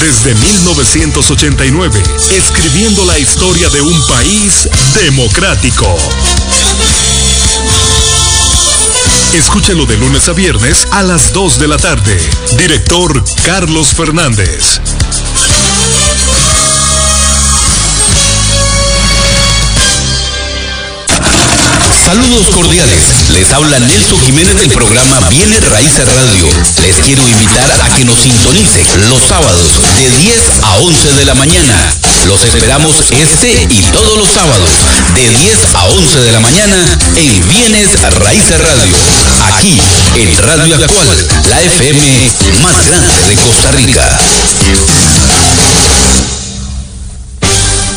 Desde 1989, escribiendo la historia de un país democrático. Escúchalo de lunes a viernes a las 2 de la tarde. Director Carlos Fernández. Saludos cordiales. Les habla Nelson Jiménez del programa Viene Raíces Radio. Les quiero invitar a que nos sintonicen los sábados de 10 a 11 de la mañana. Los esperamos este y todos los sábados de 10 a 11 de la mañana en Bienes Raíces Radio. Aquí en Radio Actual, la FM más grande de Costa Rica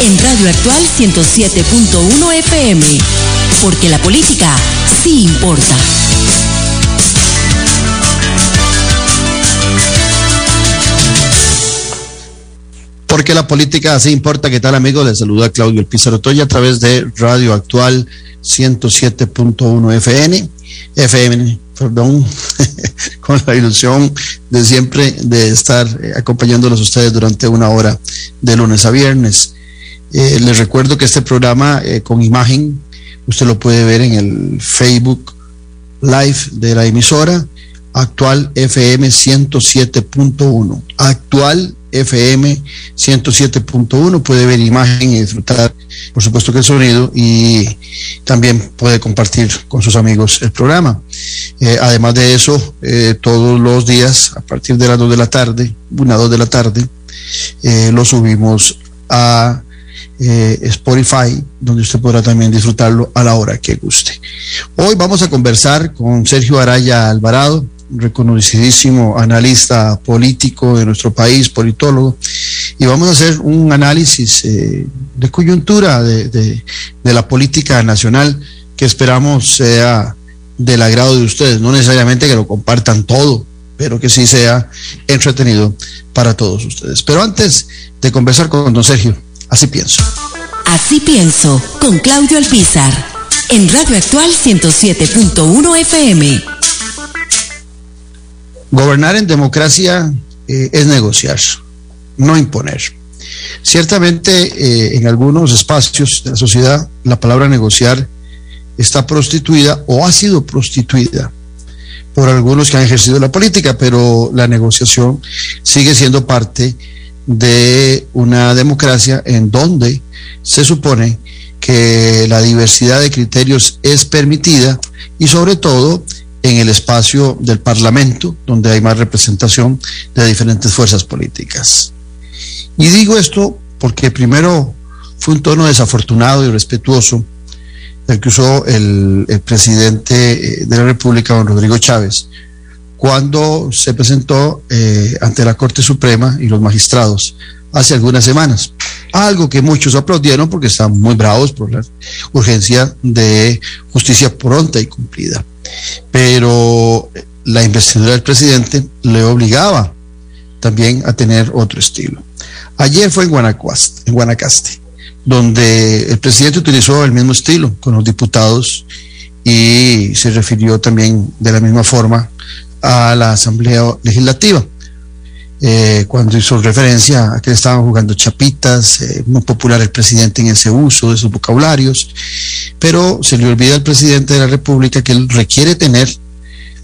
en Radio Actual 107.1 FM, porque la política sí importa. Porque la política sí importa. ¿Qué tal, amigos? Les saluda Claudio El Pizarro Toya a través de Radio Actual 107.1 FM. FM, perdón, con la ilusión de siempre de estar acompañándolos a ustedes durante una hora de lunes a viernes. Eh, les recuerdo que este programa eh, con imagen, usted lo puede ver en el Facebook Live de la emisora, actual FM 107.1. Actual FM 107.1, puede ver imagen y disfrutar, por supuesto que el sonido, y también puede compartir con sus amigos el programa. Eh, además de eso, todos los días, a partir de las 2 de la tarde, una 2 de la tarde, lo subimos a eh, Spotify, donde usted podrá también disfrutarlo a la hora que guste. Hoy vamos a conversar con Sergio Araya Alvarado, reconocidísimo analista político de nuestro país, politólogo, y vamos a hacer un análisis eh, de coyuntura de, de, la política nacional que esperamos sea del agrado de ustedes, no necesariamente que lo compartan todo, pero que sí sea entretenido para todos ustedes. Pero antes de conversar con don Sergio, Así pienso. Así pienso, con Claudio Alpizar, en Radio Actual 107.1 FM. Gobernar en democracia eh, es negociar, no imponer. Ciertamente, eh, en algunos espacios de la sociedad, la palabra negociar está prostituida o ha sido prostituida por algunos que han ejercido la política, pero la negociación sigue siendo parte de una democracia en donde se supone que la diversidad de criterios es permitida y sobre todo en el espacio del Parlamento, donde hay más representación de diferentes fuerzas políticas. Y digo esto porque primero fue un tono desafortunado y respetuoso el que usó el, el presidente de la República, don Rodrigo Chávez, cuando se presentó eh, ante la Corte Suprema y los magistrados hace algunas semanas. Algo que muchos aplaudieron porque están muy bravos por la urgencia de justicia pronta y cumplida. Pero la investidura del presidente le obligaba también a tener otro estilo. Ayer fue en Guanacaste, en Guanacaste, donde el presidente utilizó el mismo estilo con los diputados y se refirió también de la misma forma a la Asamblea Legislativa. Eh, cuando hizo referencia a que estaban jugando chapitas, eh, muy popular el presidente en ese uso de sus vocabularios, pero se le olvida al presidente de la República que él requiere tener,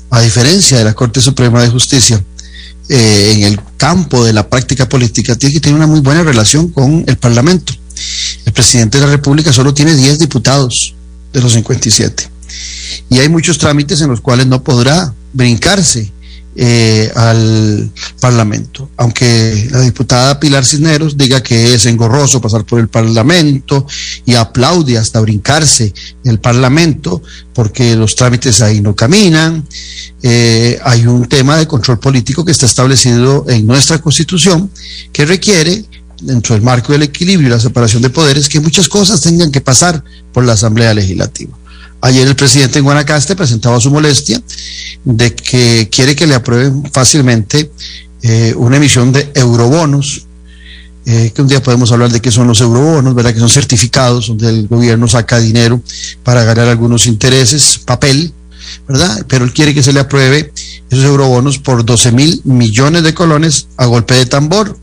a diferencia de la Corte Suprema de Justicia, eh, en el campo de la práctica política, tiene que tener una muy buena relación con el Parlamento. El presidente de la República solo tiene 10 diputados de los 57. Y hay muchos trámites en los cuales no podrá brincarse eh, al Parlamento. Aunque la diputada Pilar Cisneros diga que es engorroso pasar por el Parlamento y aplaude hasta brincarse el Parlamento porque los trámites ahí no caminan. Eh, hay un tema de control político que está establecido en nuestra Constitución que requiere dentro del marco del equilibrio y la separación de poderes, que muchas cosas tengan que pasar por la Asamblea Legislativa. Ayer el presidente en Guanacaste presentaba su molestia de que quiere que le aprueben fácilmente eh, una emisión de eurobonos, eh, que un día podemos hablar de qué son los eurobonos, ¿verdad? Que son certificados donde el gobierno saca dinero para ganar algunos intereses, papel, ¿verdad? Pero él quiere que se le apruebe esos eurobonos por 12 mil millones de colones a golpe de tambor.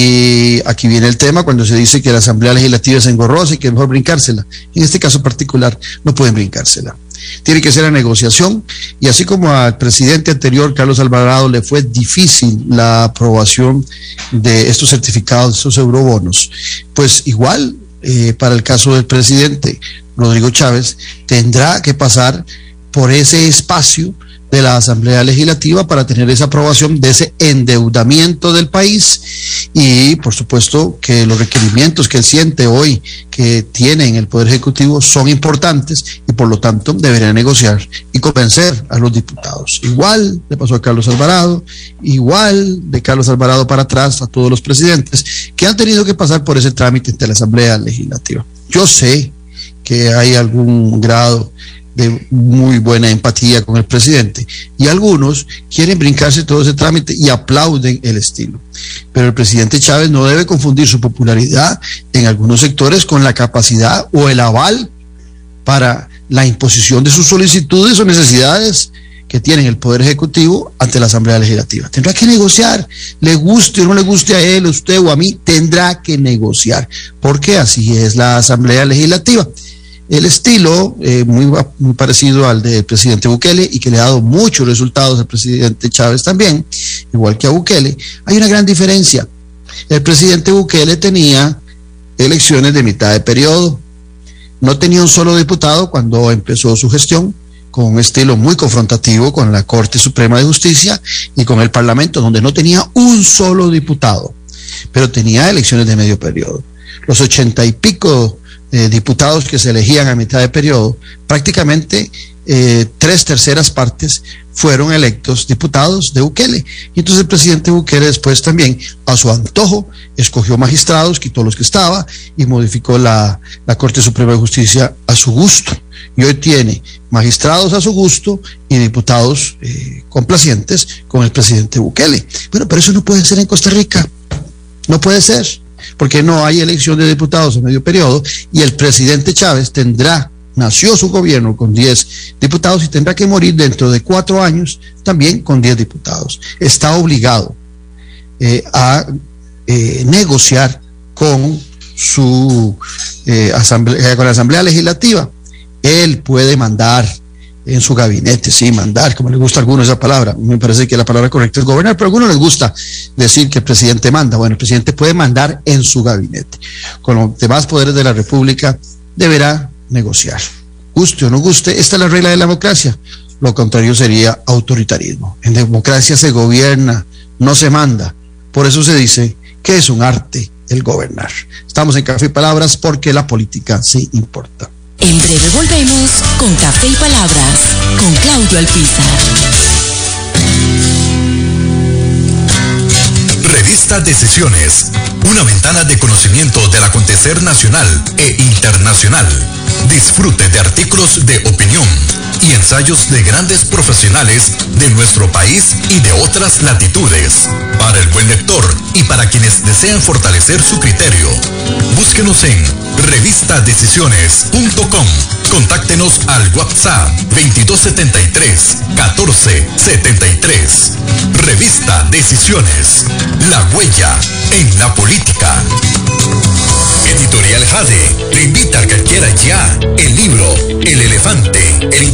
Y aquí viene el tema cuando se dice que la Asamblea Legislativa es engorrosa y que es mejor brincársela. En este caso particular, no pueden brincársela. Tiene que ser la negociación y así como al presidente anterior, Carlos Alvarado, le fue difícil la aprobación de estos certificados, de estos eurobonos, pues igual eh, para el caso del presidente Rodrigo Chávez, tendrá que pasar por ese espacio de la Asamblea Legislativa para tener esa aprobación de ese endeudamiento del país y por supuesto que los requerimientos que él siente hoy que tiene en el Poder Ejecutivo son importantes y por lo tanto debería negociar y convencer a los diputados. Igual le pasó a Carlos Alvarado, igual de Carlos Alvarado para atrás a todos los presidentes que han tenido que pasar por ese trámite de la Asamblea Legislativa. Yo sé que hay algún grado de muy buena empatía con el presidente. Y algunos quieren brincarse todo ese trámite y aplauden el estilo. Pero el presidente Chávez no debe confundir su popularidad en algunos sectores con la capacidad o el aval para la imposición de sus solicitudes o necesidades que tiene el Poder Ejecutivo ante la Asamblea Legislativa. Tendrá que negociar, le guste o no le guste a él, a usted o a mí, tendrá que negociar, porque así es la Asamblea Legislativa el estilo eh, muy, parecido al del presidente Bukele y que le ha dado muchos resultados al presidente Chávez también, igual que a Bukele, hay una gran diferencia. El presidente Bukele tenía elecciones de mitad de periodo, no tenía un solo diputado cuando empezó su gestión, con un estilo muy confrontativo con la Corte Suprema de Justicia y con el Parlamento, donde no tenía un solo diputado, pero tenía elecciones de medio periodo. Los ochenta y pico eh, diputados que se elegían a mitad de periodo, prácticamente eh, tres terceras partes fueron electos diputados de Bukele. Y entonces el presidente Bukele después también, a su antojo, escogió magistrados, quitó los que estaba y modificó la, la Corte Suprema de Justicia a su gusto. Y hoy tiene magistrados a su gusto y diputados eh, complacientes con el presidente Bukele. Bueno, pero eso no puede ser en Costa Rica. No puede ser porque no hay elección de diputados en medio periodo y el presidente Chávez tendrá, nació su gobierno con 10 diputados y tendrá que morir dentro de cuatro años también con 10 diputados. Está obligado eh, a eh, negociar con su eh, con la Asamblea Legislativa. Él puede mandar en su gabinete, sí, mandar, como le gusta a algunos esa palabra. Me parece que la palabra correcta es gobernar, pero a algunos les gusta decir que el presidente manda. Bueno, el presidente puede mandar en su gabinete. Con los demás poderes de la República deberá negociar. Guste o no guste, esta es la regla de la democracia. Lo contrario sería autoritarismo. En democracia se gobierna, no se manda. Por eso se dice que es un arte el gobernar. Estamos en Café y Palabras porque la política sí importa. En breve volvemos con Café y Palabras con Claudio Alpizar. Revista Decisiones, una ventana de conocimiento del acontecer nacional e internacional. Disfrute de artículos de opinión y ensayos de grandes profesionales de nuestro país y de otras latitudes. Para el buen lector y para quienes desean fortalecer su criterio, búsquenos en revistadecisiones.com. Contáctenos al WhatsApp 2273 1473. Revista Decisiones. La huella en la política. Editorial Jade le invita a que adquiera ya el libro el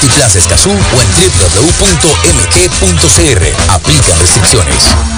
Multiplaza Escazú o en www.mg.cr. Aplican restricciones.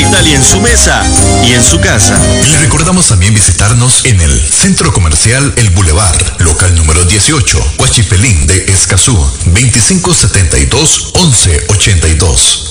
Italia en su mesa y en su casa. Le recordamos también visitarnos en el Centro Comercial El Boulevard, local número 18, Huachipelín de Escazú, 2572-1182.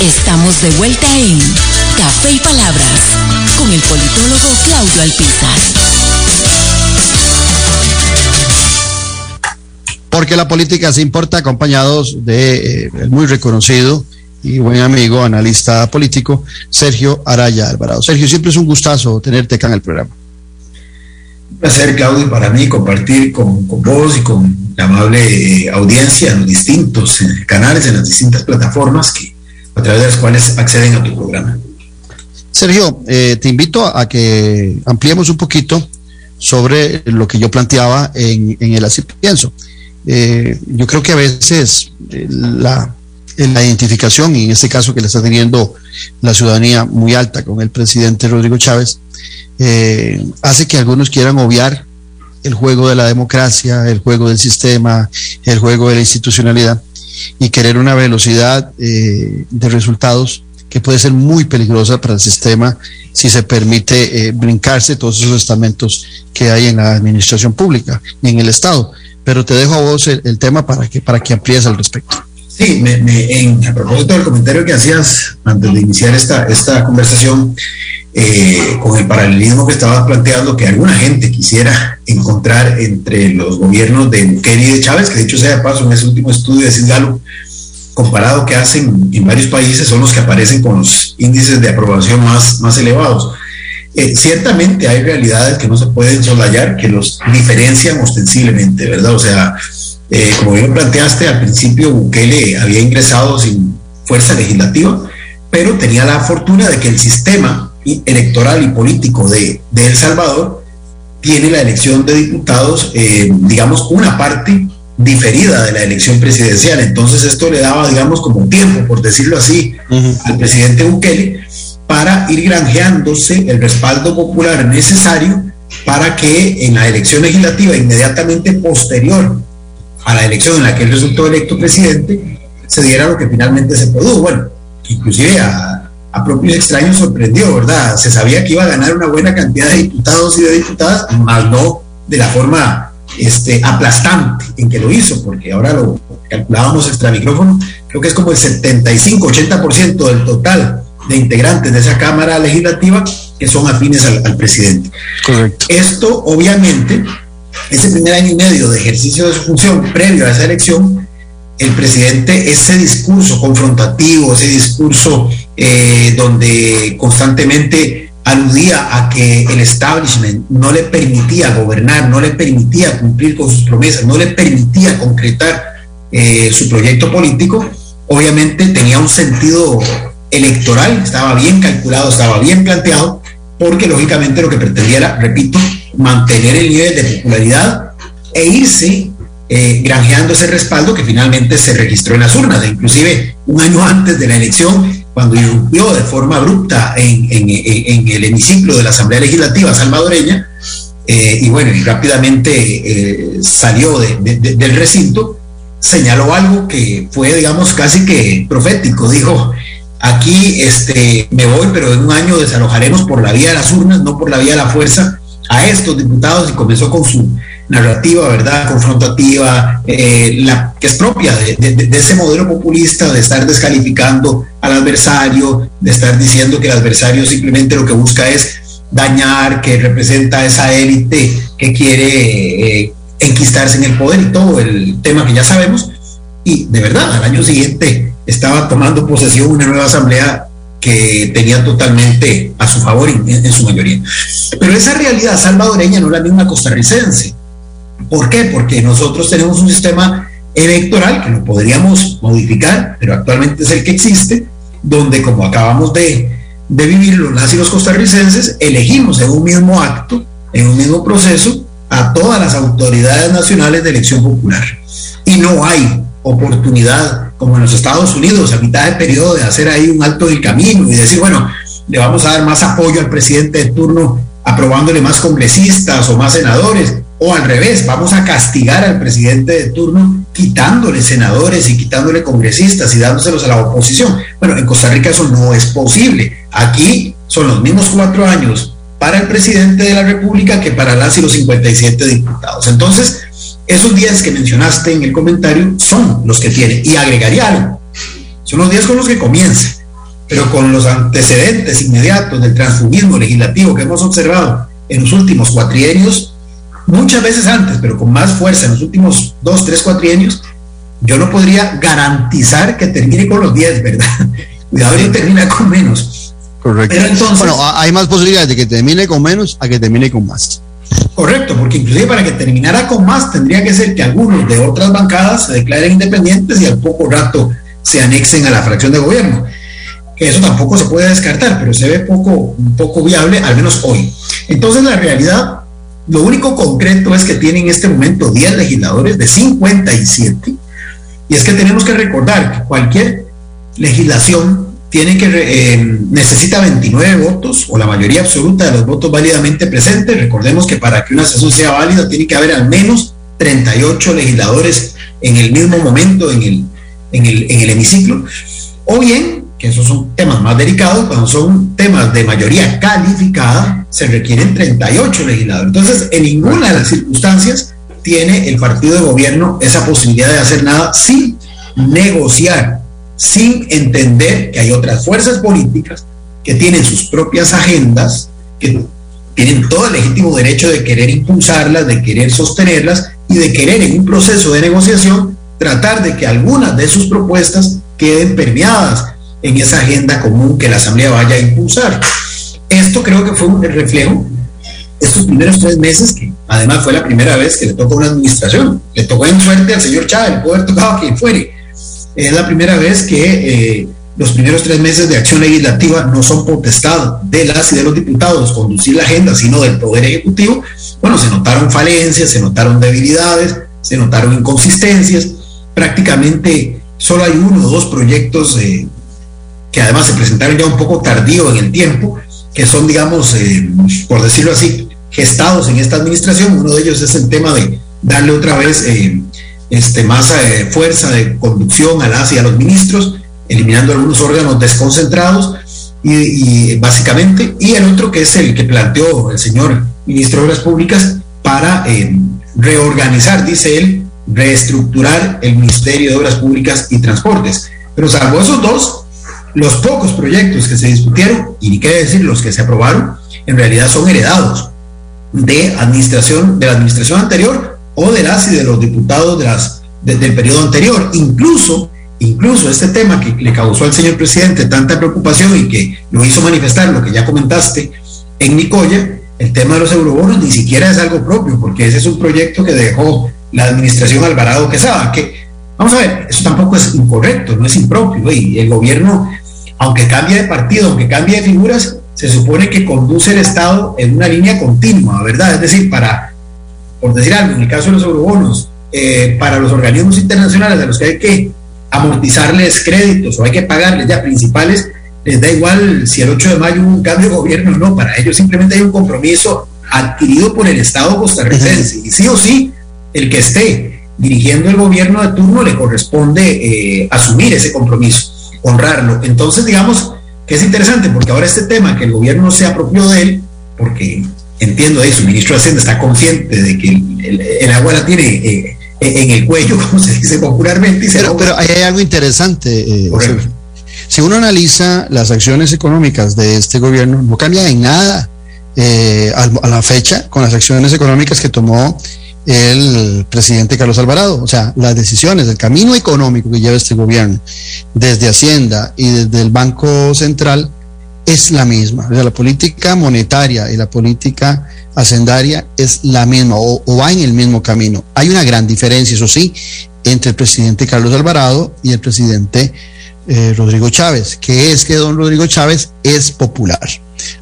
Estamos de vuelta en Café y Palabras con el politólogo Claudio Alpizar. Porque la política se importa, acompañados de eh, el muy reconocido y buen amigo, analista político, Sergio Araya Alvarado. Sergio, siempre es un gustazo tenerte acá en el programa. Un placer, Claudio, para mí compartir con, con vos y con la amable eh, audiencia en los distintos canales, en las distintas plataformas que, a través de las cuales acceden a tu programa. Sergio, eh, te invito a que ampliemos un poquito sobre lo que yo planteaba en, el Así Pienso. Eh, yo creo que a veces eh, la, la identificación, y en este caso que le está teniendo la ciudadanía muy alta con el presidente Rodrigo Chávez, hace que algunos quieran obviar el juego de la democracia, el juego del sistema, el juego de la institucionalidad y querer una velocidad eh, de resultados que puede ser muy peligrosa para el sistema si se permite eh, brincarse todos esos estamentos que hay en la administración pública y en el Estado. Pero te dejo a vos el, el tema para que, para que amplíes al respecto. Sí, me, me, en, a propósito del comentario que hacías antes de iniciar esta, esta conversación, eh, con el paralelismo que estabas planteando, que alguna gente quisiera encontrar entre los gobiernos de Bukele y de Chávez, que dicho sea de paso, en ese último estudio de Cisgalo, comparado que hacen en varios países, son los que aparecen con los índices de aprobación más, más elevados. Eh, ciertamente hay realidades que no se pueden soslayar, que los diferencian ostensiblemente, ¿verdad? O sea, eh, como bien planteaste, al principio Bukele había ingresado sin fuerza legislativa, pero tenía la fortuna de que el sistema electoral y político de, de El Salvador tiene la elección de diputados, eh, digamos, una parte diferida de la elección presidencial. Entonces esto le daba, digamos, como tiempo, por decirlo así, uh -huh. al presidente Bukele para ir granjeándose el respaldo popular necesario para que en la elección legislativa inmediatamente posterior a la elección en la que él resultó electo presidente, se diera lo que finalmente se produjo. Bueno, inclusive a, a propios extraños sorprendió, ¿verdad? Se sabía que iba a ganar una buena cantidad de diputados y de diputadas, más no de la forma este, aplastante en que lo hizo, porque ahora lo calculábamos extra micrófono, creo que es como el 75-80% del total de integrantes de esa Cámara Legislativa que son afines al, al presidente. Correcto. Esto, obviamente, ese primer año y medio de ejercicio de su función previo a esa elección, el presidente, ese discurso confrontativo, ese discurso eh, donde constantemente aludía a que el establishment no le permitía gobernar, no le permitía cumplir con sus promesas, no le permitía concretar eh, su proyecto político, obviamente tenía un sentido electoral, estaba bien calculado, estaba bien planteado, porque lógicamente lo que pretendía era, repito, mantener el nivel de popularidad e irse eh, granjeando ese respaldo que finalmente se registró en las urnas. Inclusive un año antes de la elección, cuando irrumpió de forma abrupta en, el hemiciclo de la Asamblea Legislativa salvadoreña, eh, y bueno, y rápidamente eh, salió del recinto, señaló algo que fue, digamos, casi que profético. Dijo, aquí este, me voy, pero en un año desalojaremos por la vía de las urnas, no por la vía de la fuerza, a estos diputados y comenzó con su narrativa, ¿verdad? Confrontativa, eh, que es propia de, ese modelo populista de estar descalificando al adversario, de estar diciendo que el adversario simplemente lo que busca es dañar, que representa a esa élite que quiere eh, enquistarse en el poder y todo el tema que ya sabemos. Y de verdad, al año siguiente estaba tomando posesión una nueva asamblea que tenía totalmente a su favor en, su mayoría. Pero esa realidad salvadoreña no es la misma costarricense. ¿Por qué? Porque nosotros tenemos un sistema electoral que lo podríamos modificar, pero actualmente es el que existe, donde como acabamos de, de vivir los nazis y los costarricenses, elegimos en un mismo acto, en un mismo proceso, a todas las autoridades nacionales de elección popular. Y no hay oportunidad, como en los Estados Unidos, a mitad de periodo, de hacer ahí un alto del camino y decir, bueno, le vamos a dar más apoyo al presidente de turno aprobándole más congresistas o más senadores, o al revés, vamos a castigar al presidente de turno quitándole senadores y quitándole congresistas y dándoselos a la oposición. Bueno, en Costa Rica eso no es posible. Aquí son los mismos cuatro años para el presidente de la República que para las y los 57 diputados. Entonces, esos días que mencionaste en el comentario son los que tiene. Y agregaría algo. Son los días con los que comienza. Pero con los antecedentes inmediatos del transfugismo legislativo que hemos observado en los últimos cuatrienios, muchas veces antes, pero con más fuerza en los últimos dos, tres cuatrienios, yo no podría garantizar que termine con los 10, ¿verdad? Cuidado y termina con menos. Correcto. entonces, bueno, hay más posibilidades de que termine con menos a que termine con más. Correcto, porque inclusive para que terminara con más tendría que ser que algunos de otras bancadas se declaren independientes y al poco rato se anexen a la fracción de gobierno. Que eso tampoco se puede descartar, pero se ve poco, poco viable, al menos hoy. Entonces la realidad, lo único concreto es que tienen en este momento 10 legisladores de 57, y es que tenemos que recordar que cualquier legislación tiene que eh, necesita 29 votos o la mayoría absoluta de los votos válidamente presentes. Recordemos que para que una sesión sea válida tiene que haber al menos 38 legisladores en el mismo momento en el, en el, en el hemiciclo. O bien, que esos son temas más delicados, cuando son temas de mayoría calificada, se requieren 38 legisladores. Entonces, en ninguna de las circunstancias tiene el partido de gobierno esa posibilidad de hacer nada sin negociar sin entender que hay otras fuerzas políticas que tienen sus propias agendas, que tienen todo el legítimo derecho de querer impulsarlas, de querer sostenerlas y de querer en un proceso de negociación tratar de que algunas de sus propuestas queden permeadas en esa agenda común que la Asamblea vaya a impulsar. Esto creo que fue un reflejo estos primeros tres meses, que además fue la primera vez que le tocó una administración. Le tocó en suerte al señor Chávez, le haber tocado a quien fuere, es la primera vez que eh, los primeros tres meses de acción legislativa no son potestad de las y de los diputados conducir la agenda, sino del Poder Ejecutivo. Bueno, se notaron falencias, se notaron debilidades, se notaron inconsistencias. Prácticamente solo hay uno o dos proyectos eh, que además se presentaron ya un poco tardío en el tiempo, que son, digamos, eh, por decirlo así, gestados en esta administración. Uno de ellos es el tema de darle otra vez este, más eh, fuerza de conducción a las y a los ministros, eliminando algunos órganos desconcentrados y, básicamente, y el otro que es el que planteó el señor ministro de Obras Públicas para eh, reorganizar, dice él, reestructurar el Ministerio de Obras Públicas y Transportes. Pero salvo esos dos, los pocos proyectos que se discutieron, y ni qué decir los que se aprobaron, en realidad son heredados de administración, de la administración anterior o de las y de los diputados de las, del periodo anterior. Incluso, incluso este tema que le causó al señor presidente tanta preocupación y que lo hizo manifestar, lo que ya comentaste, en Nicoya, el tema de los eurobonos ni siquiera es algo propio, porque ese es un proyecto que dejó la administración Alvarado Quesada, que, vamos a ver, eso tampoco es incorrecto, no es impropio, y el gobierno, aunque cambie de partido, aunque cambie de figuras, se supone que conduce el Estado en una línea continua, ¿verdad? Es decir, para, por decir algo, en el caso de los eurobonos, eh, para los organismos internacionales a los que hay que amortizarles créditos o hay que pagarles ya principales, les da igual si el 8 de mayo hubo un cambio de gobierno o no, para ellos simplemente hay un compromiso adquirido por el Estado costarricense. Y sí o sí, el que esté dirigiendo el gobierno de turno le corresponde eh, asumir ese compromiso, honrarlo. Entonces, digamos que es interesante porque ahora este tema que el gobierno se apropió de él, porque entiendo eso, el ministro de Hacienda está consciente de que el, agua la tiene eh, en el cuello, como se dice popularmente. pero, pero hay algo interesante. Eh, si uno analiza las acciones económicas de este gobierno, no cambia en nada eh, a, la fecha con las acciones económicas que tomó el presidente Carlos Alvarado. O sea, las decisiones, el camino económico que lleva este gobierno desde Hacienda y desde el Banco Central es la misma. O sea, la política monetaria y la política hacendaria es la misma o, va en el mismo camino. Hay una gran diferencia, eso sí, entre el presidente Carlos Alvarado y el presidente eh, Rodrigo Chávez, que es que don Rodrigo Chávez es popular.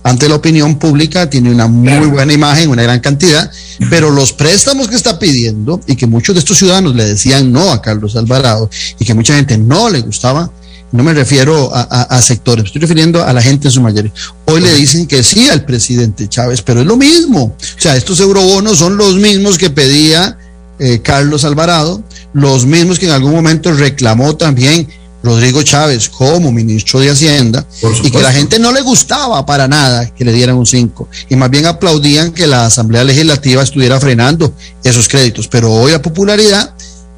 Ante la opinión pública tiene una muy buena imagen, una gran cantidad, pero los préstamos que está pidiendo y que muchos de estos ciudadanos le decían no a Carlos Alvarado y que mucha gente no le gustaba, no me refiero a, sectores, me estoy refiriendo a la gente en su mayoría. Hoy le dicen que sí al presidente Chávez, pero es lo mismo. O sea, estos eurobonos son los mismos que pedía eh, Carlos Alvarado, los mismos que en algún momento reclamó también Rodrigo Chávez como ministro de Hacienda y que la gente no le gustaba para nada que le dieran un 5 y más bien aplaudían que la Asamblea Legislativa estuviera frenando esos créditos. Pero hoy la popularidad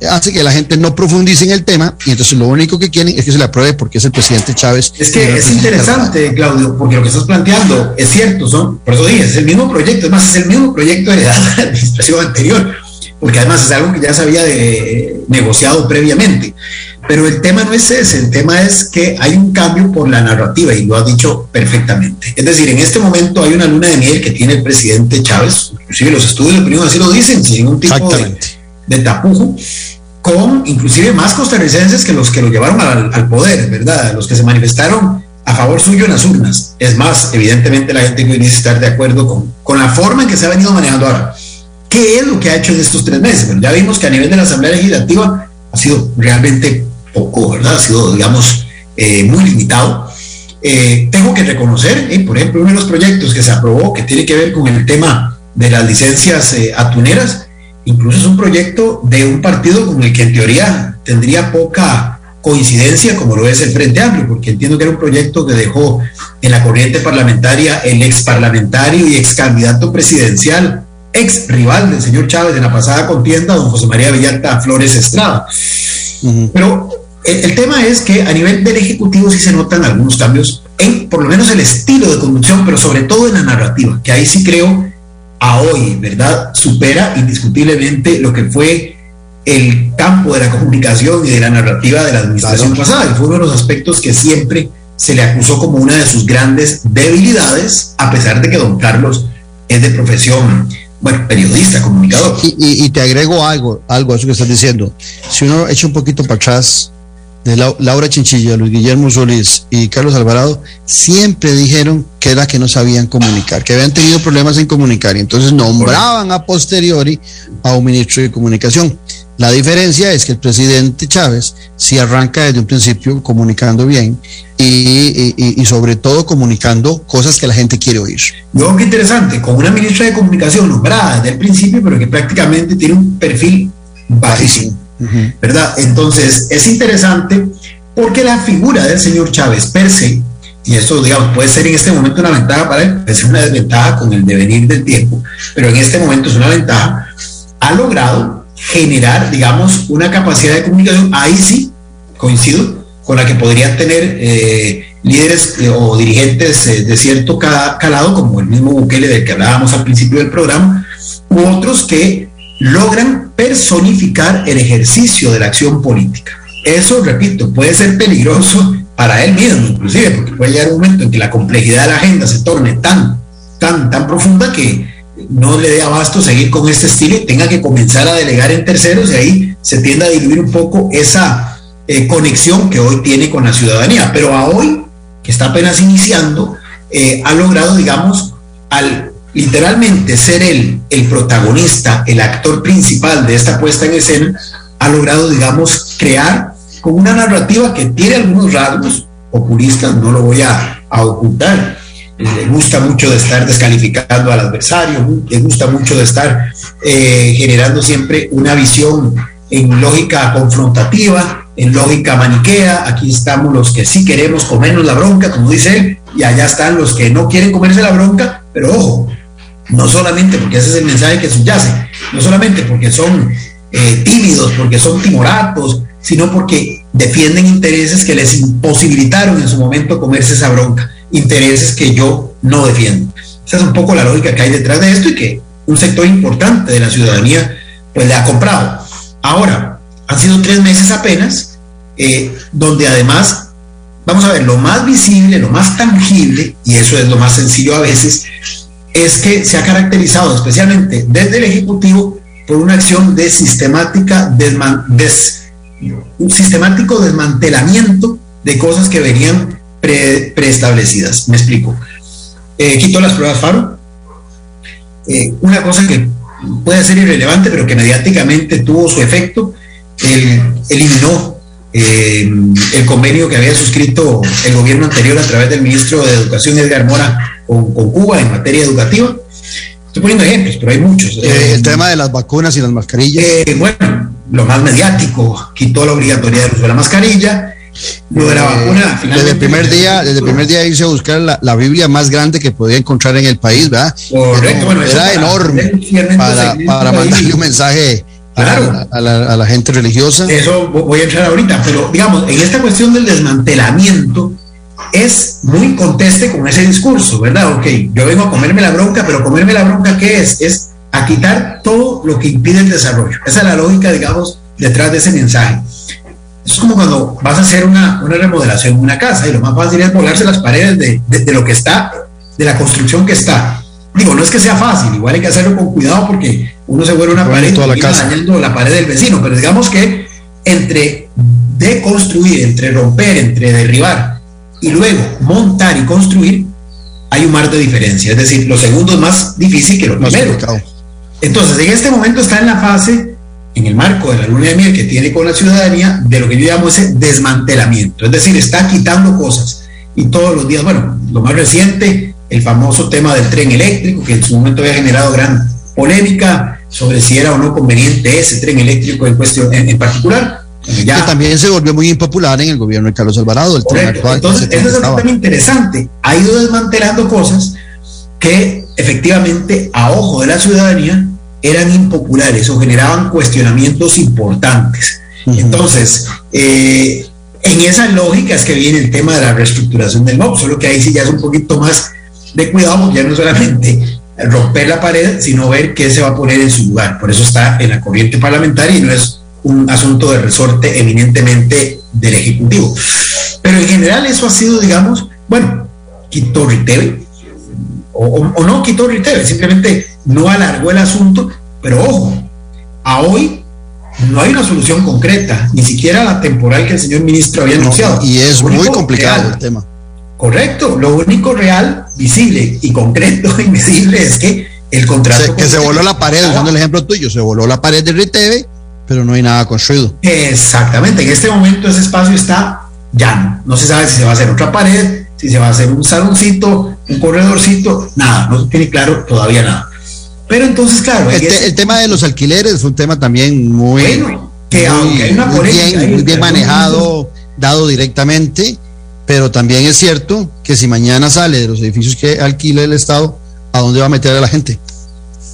hace que la gente no profundice en el tema y entonces lo único que quieren es que se le apruebe porque es el presidente Chávez. Es que es interesante, Claudio, porque lo que estás planteando es cierto, son, por eso dije, es el mismo proyecto, es más, es el mismo proyecto de la administración anterior, porque además es algo que ya se había de, negociado previamente. Pero el tema no es ese, el tema es que hay un cambio por la narrativa y lo ha dicho perfectamente. Es decir, en este momento hay una luna de miel que tiene el presidente Chávez, inclusive los estudios de opinión así lo dicen, sin ningún tipo de, de tapujo, con inclusive más costarricenses que los que lo llevaron al, poder, ¿verdad? Los que se manifestaron a favor suyo en las urnas. Es más, evidentemente la gente que dice estar de acuerdo con, con la forma en que se ha venido manejando ahora. ¿Qué es lo que ha hecho en estos tres meses? Bueno, ya vimos que a nivel de la Asamblea Legislativa ha sido realmente poco, ¿verdad? Ha sido, digamos, eh, muy limitado. Eh, tengo que reconocer, eh, por ejemplo, uno de los proyectos que se aprobó que tiene que ver con el tema de las licencias atuneras, incluso es un proyecto de un partido con el que en teoría tendría poca coincidencia como lo es el Frente Amplio, porque entiendo que era un proyecto que dejó en la corriente parlamentaria el ex parlamentario y ex candidato presidencial, ex rival del señor Chávez en la pasada contienda, don José María Villalta Flores Estrada. Pero el, tema es que a nivel del Ejecutivo sí se notan algunos cambios en por lo menos el estilo de conducción, pero sobre todo en la narrativa, que ahí sí creo a hoy, ¿verdad? Supera indiscutiblemente lo que fue el campo de la comunicación y de la narrativa de la administración pasada. Y fue uno de los aspectos que siempre se le acusó como una de sus grandes debilidades, a pesar de que don Carlos es de profesión, bueno, periodista, comunicador. Y, te agrego algo, algo a eso que estás diciendo. Si uno echa un poquito para atrás, Laura Chinchilla, Luis Guillermo Solís y Carlos Alvarado siempre dijeron que era que no sabían comunicar, que habían tenido problemas en comunicar y entonces nombraban a posteriori a un ministro de comunicación. La diferencia es que el presidente Chávez sí arranca desde un principio comunicando bien y, sobre todo comunicando cosas que la gente quiere oír. Luego, qué interesante, con una ministra de comunicación nombrada desde el principio, pero que prácticamente tiene un perfil bajísimo ¿verdad? Entonces, es interesante porque la figura del señor Chávez per se, y eso, digamos, puede ser en este momento una ventaja para él, puede ser una desventaja con el devenir del tiempo, pero en este momento es una ventaja, ha logrado generar, digamos, una capacidad de comunicación, ahí sí, coincido, con la que podrían tener eh, líderes eh, o dirigentes eh, de cierto calado, como el mismo Bukele del que hablábamos al principio del programa, u otros que logran personificar el ejercicio de la acción política. Eso, repito, puede ser peligroso para él mismo, inclusive, porque puede llegar un momento en que la complejidad de la agenda se torne tan tan, tan profunda que no le dé abasto seguir con este estilo y tenga que comenzar a delegar en terceros y ahí se tiende a diluir un poco esa eh, conexión que hoy tiene con la ciudadanía. Pero a hoy, que está apenas iniciando, eh, ha logrado, digamos, al literalmente ser él el protagonista, el actor principal de esta puesta en escena, ha logrado, digamos, crear con una narrativa que tiene algunos rasgos populistas, no lo voy a, ocultar. Le gusta mucho de estar descalificando al adversario, le gusta mucho de estar eh, generando siempre una visión en lógica confrontativa, en lógica maniquea. Aquí estamos los que sí queremos comernos la bronca, como dice él, y allá están los que no quieren comerse la bronca, pero ojo, no solamente porque ese es el mensaje que subyace, no solamente porque son eh, tímidos, porque son timoratos, sino porque defienden intereses que les imposibilitaron en su momento comerse esa bronca, intereses que yo no defiendo. Esa es un poco la lógica que hay detrás de esto y que un sector importante de la ciudadanía pues le ha comprado. Ahora, han sido tres meses apenas, eh, donde además, vamos a ver, lo más visible, lo más tangible, y eso es lo más sencillo a veces, es que se ha caracterizado especialmente desde el Ejecutivo por una acción de sistemática un sistemático desmantelamiento de cosas que venían preestablecidas. Me explico. Eh, las pruebas FARO. Eh, una cosa que puede ser irrelevante, pero que mediáticamente tuvo su efecto, eliminó eh, el convenio que había suscrito el gobierno anterior a través del ministro de Educación, Edgar Mora, con, Cuba en materia educativa. Estoy poniendo ejemplos, pero hay muchos. Eh, el tema de las vacunas y las mascarillas. Eh, bueno, lo más mediático, quitó la obligatoriedad de uso de la mascarilla. Lo de la eh, vacuna, desde el primer día, desde el primer día irse a buscar la, Biblia más grande que podía encontrar en el país, ¿verdad? Correcto, bueno, era enorme para, para mandarle un mensaje claro. a, la, a, la, gente religiosa. Eso voy a entrar ahorita, pero digamos, en esta cuestión del desmantelamiento, es muy conteste con ese discurso, ¿verdad? Ok, yo vengo a comerme la bronca, pero comerme la bronca, ¿qué es? Es a quitar todo lo que impide el desarrollo. Esa es la lógica, digamos, detrás de ese mensaje. Es como cuando vas a hacer una, una remodelación en una casa y lo más fácil es volarse las paredes de, de, lo que está, de la construcción que está. Digo, no es que sea fácil, igual hay que hacerlo con cuidado porque uno se vuelve una pared y la dañando la pared del vecino, pero digamos que entre deconstruir, entre romper, entre derribar y luego montar y construir, hay un mar de diferencia. Es decir, lo segundo es más difícil que lo primero. Entonces, en este momento está en la fase, en el marco de la luna de miel que tiene con la ciudadanía, de lo que yo llamo ese desmantelamiento. Es decir, está quitando cosas. Y todos los días, bueno, lo más reciente, el famoso tema del tren eléctrico, que en su momento había generado gran polémica sobre si era o no conveniente ese tren eléctrico en cuestión en particular que también se volvió muy impopular en el gobierno de Carlos Alvarado. El tema actual, Entonces, eso es un tema interesante. Ha ido desmantelando cosas que efectivamente a ojo de la ciudadanía eran impopulares o generaban cuestionamientos importantes. Entonces, eh, en esa lógica es que viene el tema de la reestructuración del MOP, solo que ahí sí ya es un poquito más de cuidado, porque ya no solamente romper la pared, sino ver qué se va a poner en su lugar. Por eso está en la corriente parlamentaria y no es un asunto de resorte eminentemente del Ejecutivo. Pero en general eso ha sido, digamos, bueno, quitó Riteve, o, no quitó Riteve, simplemente no alargó el asunto, pero ojo, a hoy no hay una solución concreta, ni siquiera la temporal que el señor ministro había anunciado. y es muy complicado el tema. Correcto, lo único real, visible y concreto y visible es que el contrato... que se voló la pared, usando el ejemplo tuyo, se voló la pared de Riteve pero no hay nada construido. Exactamente, en este momento ese espacio está llano. No se sabe si se va a hacer otra pared, si se va a hacer un saloncito, un corredorcito, nada, no se tiene claro todavía nada. Pero entonces, claro. El, tema de los alquileres es un tema también muy, bueno, que aunque hay una muy bien, muy bien manejado, dado directamente, pero también es cierto que si mañana sale de los edificios que alquila el Estado, ¿a dónde va a meter a la gente?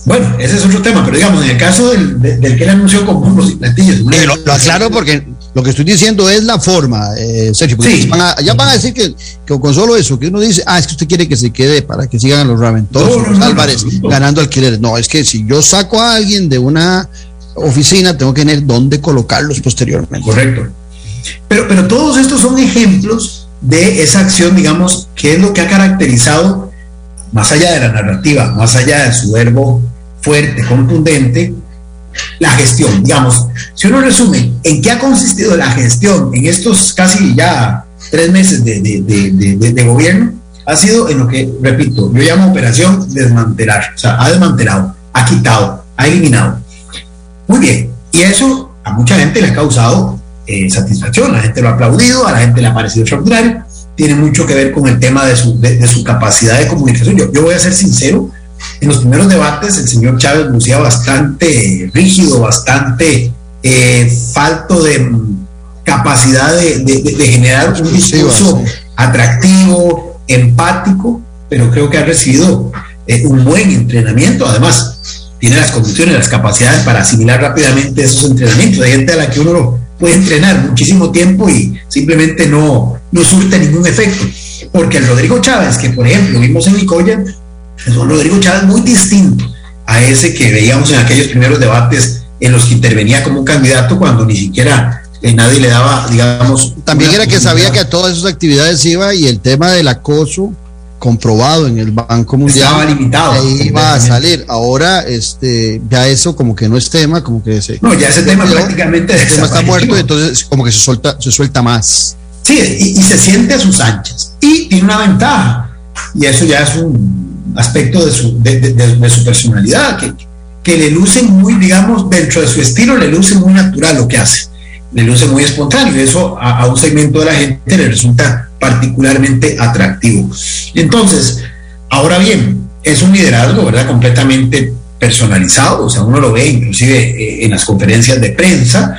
Bueno, ese es otro tema, pero digamos, en el caso del, del que él anunció con bombos y platillos. lo, aclaro porque lo que estoy diciendo es la forma, eh, Sergio, porque ya van a decir que, con solo eso, que uno dice, ah, es que usted quiere que se quede para que sigan los Raventosos, los Álvarez, ganando alquileres. No, es que si yo saco a alguien de una oficina, tengo que tener dónde colocarlos posteriormente. Correcto. Pero, pero todos estos son ejemplos de esa acción, digamos, que es lo que ha caracterizado más allá de la narrativa, más allá de su verbo fuerte, contundente, la gestión. Digamos, si uno resume en qué ha consistido la gestión en estos casi ya tres meses de, de, gobierno, ha sido en lo que, repito, yo llamo operación desmantelar. O sea, ha desmantelado, ha quitado, ha eliminado. Muy bien. Y eso a mucha gente le ha causado eh, satisfacción. La gente lo ha aplaudido, a la gente le ha parecido extraordinario. Tiene mucho que ver con el tema de su, de, su capacidad de comunicación. Yo, yo voy a ser sincero, en los primeros debates el señor Chávez lucía bastante rígido, bastante eh, falto de capacidad de, generar un discurso atractivo, empático, pero creo que ha recibido eh, un buen entrenamiento. Además, tiene las condiciones, las capacidades para asimilar rápidamente esos entrenamientos. Hay gente a la que uno lo puede entrenar muchísimo tiempo y simplemente no, no surte ningún efecto. Porque el Rodrigo Chávez, que por ejemplo vimos en Nicoya, es un Rodrigo Chávez muy distinto a ese que veíamos en aquellos primeros debates en los que intervenía como un candidato cuando ni siquiera eh, nadie le daba, digamos... También era que sabía que a todas esas actividades iba y el tema del acoso comprobado en el Banco Mundial estaba limitado. iba a salir. Ahora este ya eso como que no es tema como que se no ya ese tema prácticamente el tema está muerto entonces como que se suelta se suelta más. Sí y, se siente a sus anchas. Y tiene una ventaja. Y eso ya es un aspecto de su de, su personalidad que, que le luce muy digamos dentro de su estilo le luce muy natural lo que hace. Le luce muy espontáneo. Y eso a un segmento de la gente le resulta particularmente atractivo. Entonces, ahora bien, es un liderazgo, ¿verdad? Completamente personalizado, o sea, uno lo ve inclusive eh, en las conferencias de prensa,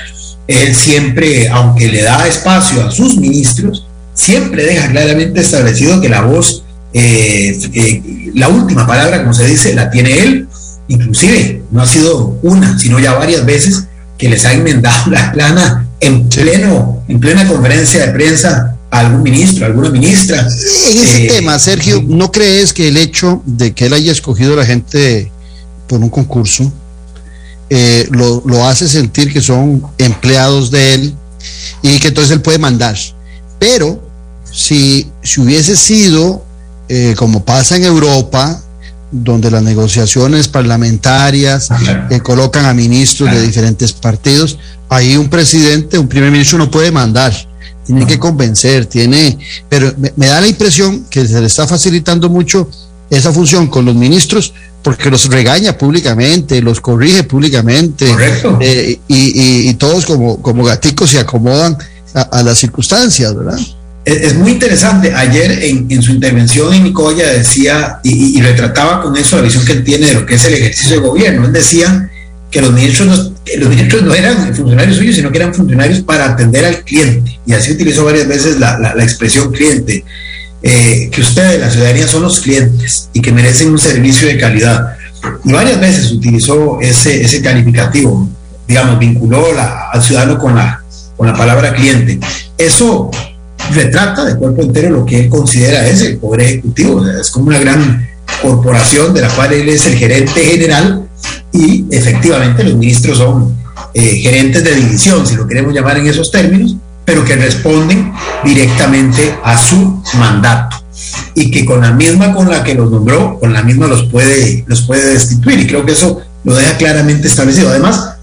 él siempre, aunque le da espacio a sus ministros, siempre deja claramente establecido que la voz, eh, eh, la última palabra, como se dice, la tiene él, inclusive no ha sido una, sino ya varias veces que les ha enmendado la plana en pleno, en plena conferencia de prensa algún ministro, alguna ministra. En ese eh, tema, Sergio, ¿no crees que el hecho de que él haya escogido a la gente por un concurso eh, lo, hace sentir que son empleados de él y que entonces él puede mandar? Pero si, si hubiese sido, eh, como pasa en Europa, donde las negociaciones parlamentarias colocan a ministros de diferentes partidos, ahí un presidente, un primer ministro no puede mandar tiene que convencer, tiene, pero me, da la impresión que se le está facilitando mucho esa función con los ministros porque los regaña públicamente, los corrige públicamente eh, y, todos como, como gaticos se acomodan a, las circunstancias, ¿verdad? Es, muy interesante. Ayer en, su intervención en Nicoya decía y, y, retrataba con eso la visión que él tiene de lo que es el ejercicio de gobierno. Él decía que los ministros, no, los ministros no eran funcionarios suyos, sino que eran funcionarios para atender al cliente. Y así utilizó varias veces la, la, expresión cliente. Eh, que ustedes, la ciudadanía, son los clientes y que merecen un servicio de calidad. Y varias veces utilizó ese, ese calificativo, digamos, vinculó al ciudadano con la, con la palabra cliente. Eso retrata de cuerpo entero lo que él considera es el poder ejecutivo. es como una gran corporación de la cual él es el gerente general y efectivamente los ministros son eh, gerentes de división, si lo queremos llamar en esos términos, pero que responden directamente a su mandato y que con la misma con la que los nombró, con la misma los puede, los puede destituir. Y creo que eso lo deja claramente establecido. Además,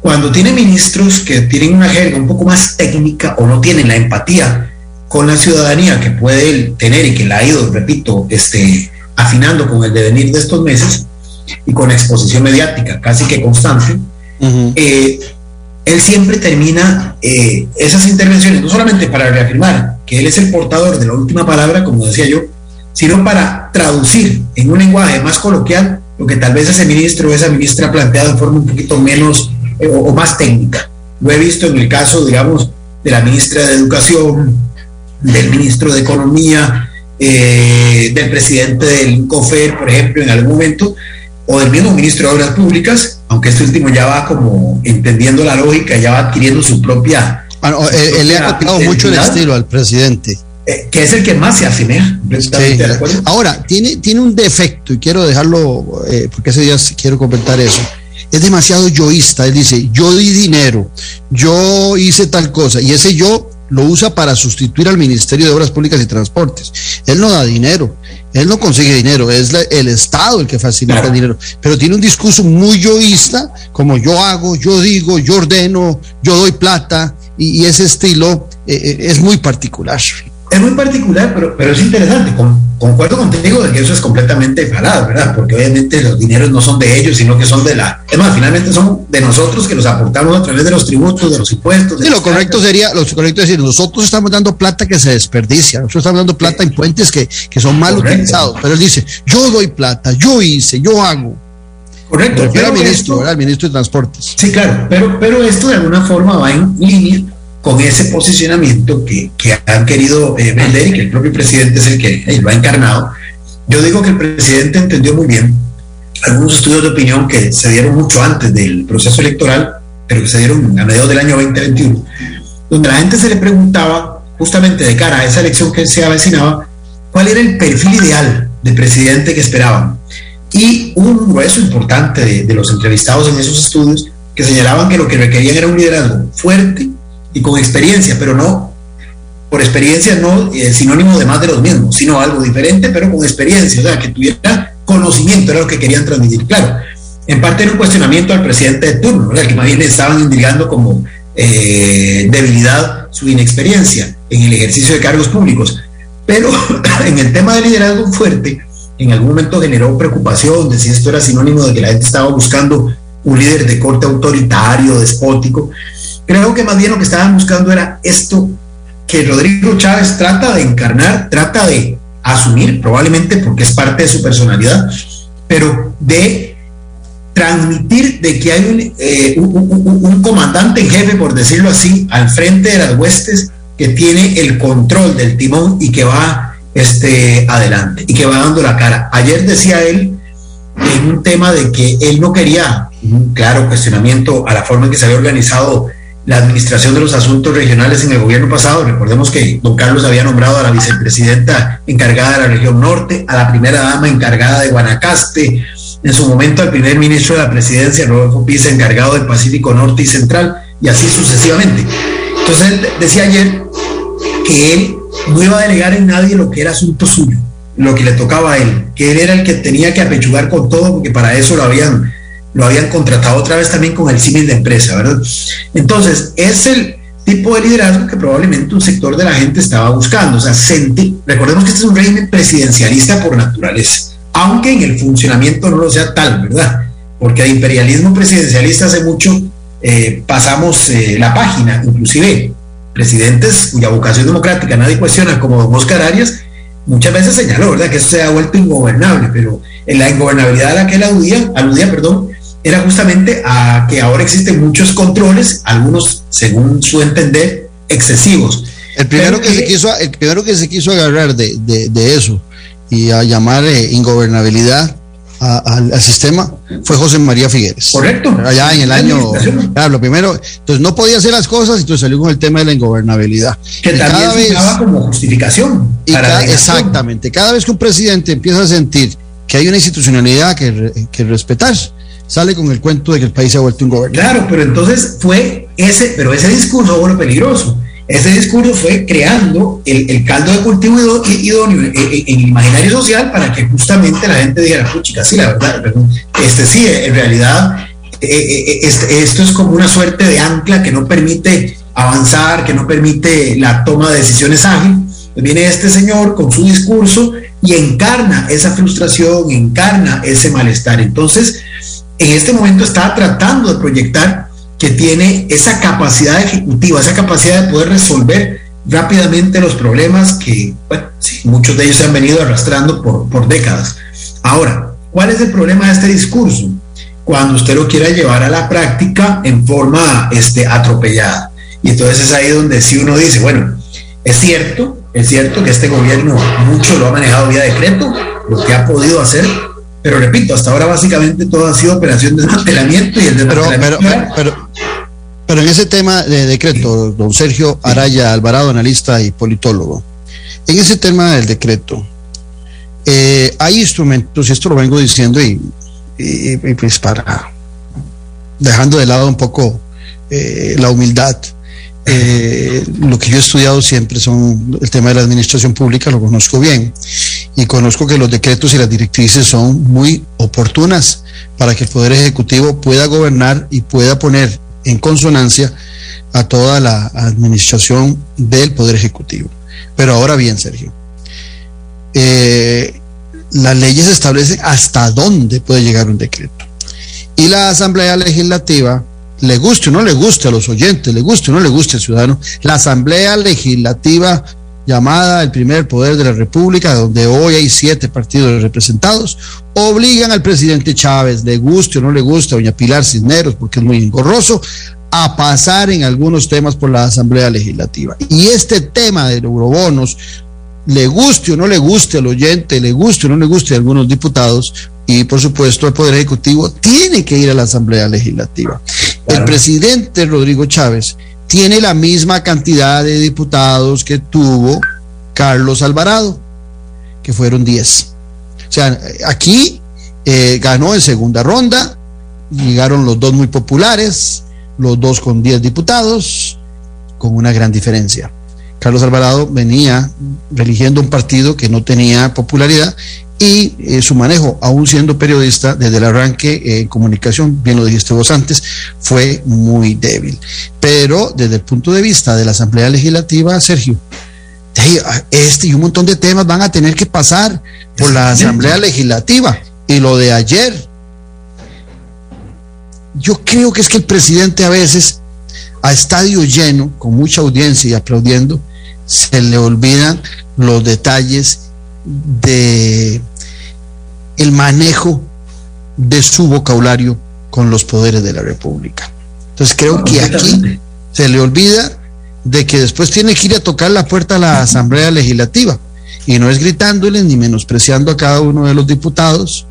cuando tiene ministros que tienen una jerga un poco más técnica o no tienen la empatía con la ciudadanía que puede tener y que la ha ido, repito, este, afinando con el devenir de estos meses, y con exposición mediática casi que constante, eh, él siempre termina eh, esas intervenciones, no solamente para reafirmar que él es el portador de la última palabra, como decía yo, sino para traducir en un lenguaje más coloquial lo que tal vez ese ministro o esa ministra ha planteado de forma un poquito menos eh, o, más técnica. Lo he visto en el caso, digamos, de la ministra de Educación, del ministro de Economía, del presidente del COFER, por ejemplo, en algún momento, o del mismo ministro de Obras Públicas, aunque este último ya va como entendiendo la lógica, ya va adquiriendo su propia... Ah, él, le ha copiado mucho el estilo al presidente. Eh, que es el que más se asemeja. Ahora, tiene, tiene un defecto y quiero dejarlo, eh, porque ese día quiero comentar eso. Es demasiado yoísta. Él dice, yo di dinero, yo hice tal cosa, y ese yo lo usa para sustituir al Ministerio de Obras Públicas y Transportes. Él no da dinero, él no consigue dinero, es el Estado el que facilita el dinero, pero tiene un discurso muy yoísta, como yo hago, yo digo, yo ordeno, yo doy plata, y, ese estilo eh, eh, es muy particular. Es muy particular, pero, pero es interesante. concuerdo contigo de que eso es completamente falado, ¿verdad? Porque obviamente los dineros no son de ellos, sino que son de la. Es más, finalmente son de nosotros que los aportamos a través de los tributos, de los impuestos. sí, lo correcto sería, lo correcto es decir, nosotros estamos dando plata que se desperdicia, nosotros estamos dando plata en puentes que, que son mal utilizados. Pero él dice, yo doy plata, yo hice, yo hago. Correcto. Pero, ministro, ¿verdad? El ministro de Transportes. Sí, claro, pero, pero esto de alguna forma va en línea con ese posicionamiento que, que han querido eh, vender y que el propio presidente es el que lo ha encarnado. Yo digo que el presidente entendió muy bien algunos estudios de opinión que se dieron mucho antes del proceso electoral, pero que se dieron a mediados del año 2021, donde la gente se le preguntaba, justamente de cara a esa elección que se avecinaba, cuál era el perfil ideal de presidente que esperaban. Y un grueso importante de los entrevistados en esos estudios que señalaban que lo que requerían era un liderazgo fuerte, y con experiencia, pero no, por experiencia no es sinónimo de más de los mismos, sino algo diferente, pero con experiencia, o sea, que tuviera conocimiento, era lo que querían transmitir. Claro, en parte era un cuestionamiento al presidente de turno, que más bien le estaban indicando como eh, debilidad su inexperiencia en el ejercicio de cargos públicos. Pero en el tema del liderazgo fuerte, en algún momento generó preocupación de si esto era sinónimo de que la gente estaba buscando un líder de corte autoritario, despótico. Creo que más bien lo que estaban buscando era esto que Rodrigo Chávez trata de encarnar, trata de asumir, probablemente porque es parte de su personalidad, pero de transmitir de que hay eh, un, comandante en jefe, por decirlo así, al frente de las huestes que tiene el control del timón y que va este, adelante y que va dando la cara. Ayer decía él en un tema de que él no quería un claro cuestionamiento a la forma en que se había organizado la administración de los asuntos regionales en el gobierno pasado. Recordemos que don Carlos había nombrado a la vicepresidenta encargada de la región norte, a la primera dama encargada de Guanacaste, en su momento al primer ministro de la presidencia, Rodolfo Pisa, encargado del Pacífico Norte y Central, y así sucesivamente. Entonces él decía ayer que él no iba a delegar en nadie lo que era asunto suyo, lo que le tocaba a él, que él era el que tenía que apechugar con todo, porque para eso lo habían lo habían contratado otra vez también con el símil de empresa, ¿verdad? Entonces, es el tipo de liderazgo que probablemente un sector de la gente estaba buscando. O sea, sentir, recordemos que este es un régimen presidencialista por naturaleza, aunque en el funcionamiento no lo sea tal, ¿verdad? Porque de imperialismo presidencialista hace mucho eh, pasamos eh, la página, inclusive presidentes cuya vocación democrática nadie cuestiona, como don Oscar Arias, muchas veces señaló, ¿verdad?, que eso se ha vuelto ingobernable, pero en la ingobernabilidad a la que él aludía, aludía perdón, era justamente a que ahora existen muchos controles, algunos, según su entender, excesivos. El primero, que, se quiso, el primero que se quiso agarrar de, eso y a llamar eh, ingobernabilidad al sistema fue José María Figueres. Correcto. Allá en el año. Claro, lo primero. Entonces no podía hacer las cosas y entonces salió con el tema de la ingobernabilidad. Que también cada vez, como justificación. exactamente. Cada vez que un presidente empieza a sentir que hay una institucionalidad que, que respetar, sale con el cuento de que el país se ha vuelto un gobierno. Claro, pero entonces fue ese, pero ese discurso fue peligroso. Ese discurso fue creando el, caldo de cultivo idóneo en, el imaginario social para que justamente la gente dijera, puchica, sí, la verdad, este sí, en realidad eh, eh, eh, este, esto es como una suerte de ancla que no permite avanzar, que no permite la toma de decisiones ágil. Pues viene este señor con su discurso y encarna esa frustración, encarna ese malestar. Entonces, en este momento está tratando de proyectar que tiene esa capacidad ejecutiva, esa capacidad de poder resolver rápidamente los problemas que, muchos de ellos se han venido arrastrando por, por décadas. Ahora, ¿cuál es el problema de este discurso? Cuando usted lo quiera llevar a la práctica en forma este, atropellada. Y entonces es ahí donde si uno dice, bueno, es cierto, es cierto que este gobierno mucho lo ha manejado vía decreto, lo que ha podido hacer, pero repito, hasta ahora básicamente todo ha sido operación de desmantelamiento y el desmantelamiento. Pero, pero, pero, en ese tema de decreto, don Sergio Araya Alvarado, analista y politólogo, en ese tema del decreto, eh, hay instrumentos, y esto lo vengo diciendo, y, pues para dejando de lado un poco eh, la humildad, eh, lo que yo he estudiado siempre son el tema de la administración pública, lo conozco bien, y conozco que los decretos y las directrices son muy oportunas para que el Poder Ejecutivo pueda gobernar y pueda poner en consonancia a toda la administración del Poder Ejecutivo. Pero ahora bien, Sergio, eh, las leyes establecen hasta dónde puede llegar un decreto. Y la Asamblea Legislativa, le guste o no le guste a los oyentes, le guste o no le guste al ciudadano, la Asamblea Legislativa llamada el primer poder de la República, donde hoy hay siete partidos representados, obligan al presidente Chávez, le guste o no le guste a doña Pilar Cisneros, porque es muy engorroso, a pasar en algunos temas por la Asamblea Legislativa. Y este tema de eurobonos, le guste o no le guste al oyente, le guste o no le guste a algunos diputados, y por supuesto el Poder Ejecutivo tiene que ir a la Asamblea Legislativa. El presidente Rodrigo Chávez tiene la misma cantidad de diputados que tuvo Carlos Alvarado, que fueron 10. O sea, aquí eh, ganó en segunda ronda, llegaron los dos muy populares, los dos con 10 diputados, con una gran diferencia. Carlos Alvarado venía eligiendo un partido que no tenía popularidad y eh, su manejo, aún siendo periodista, desde el arranque eh, en comunicación, bien lo dijiste vos antes, fue muy débil. Pero desde el punto de vista de la Asamblea Legislativa, Sergio, este y un montón de temas van a tener que pasar por la Asamblea Legislativa. Y lo de ayer, yo creo que es que el presidente a veces, a estadio lleno, con mucha audiencia y aplaudiendo, se le olvidan los detalles de el manejo de su vocabulario con los poderes de la República. Entonces creo que aquí se le olvida de que después tiene que ir a tocar la puerta a la Asamblea Legislativa y no es gritándoles ni menospreciando a cada uno de los diputados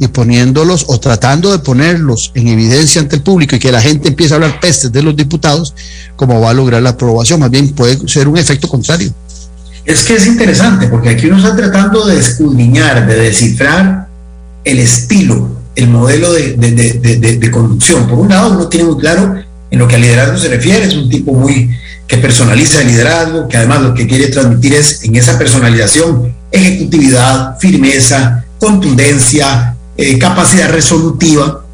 y poniéndolos o tratando de ponerlos en evidencia ante el público y que la gente empiece a hablar pestes de los diputados, como va a lograr la aprobación. Más bien puede ser un efecto contrario. Es que es interesante, porque aquí uno está tratando de escudriñar, de descifrar el estilo, el modelo de, conducción. Por un lado, uno tiene muy claro en lo que al liderazgo se refiere, es un tipo muy que personaliza el liderazgo, que además lo que quiere transmitir es en esa personalización ejecutividad, firmeza, contundencia, eh, capacidad resolutiva,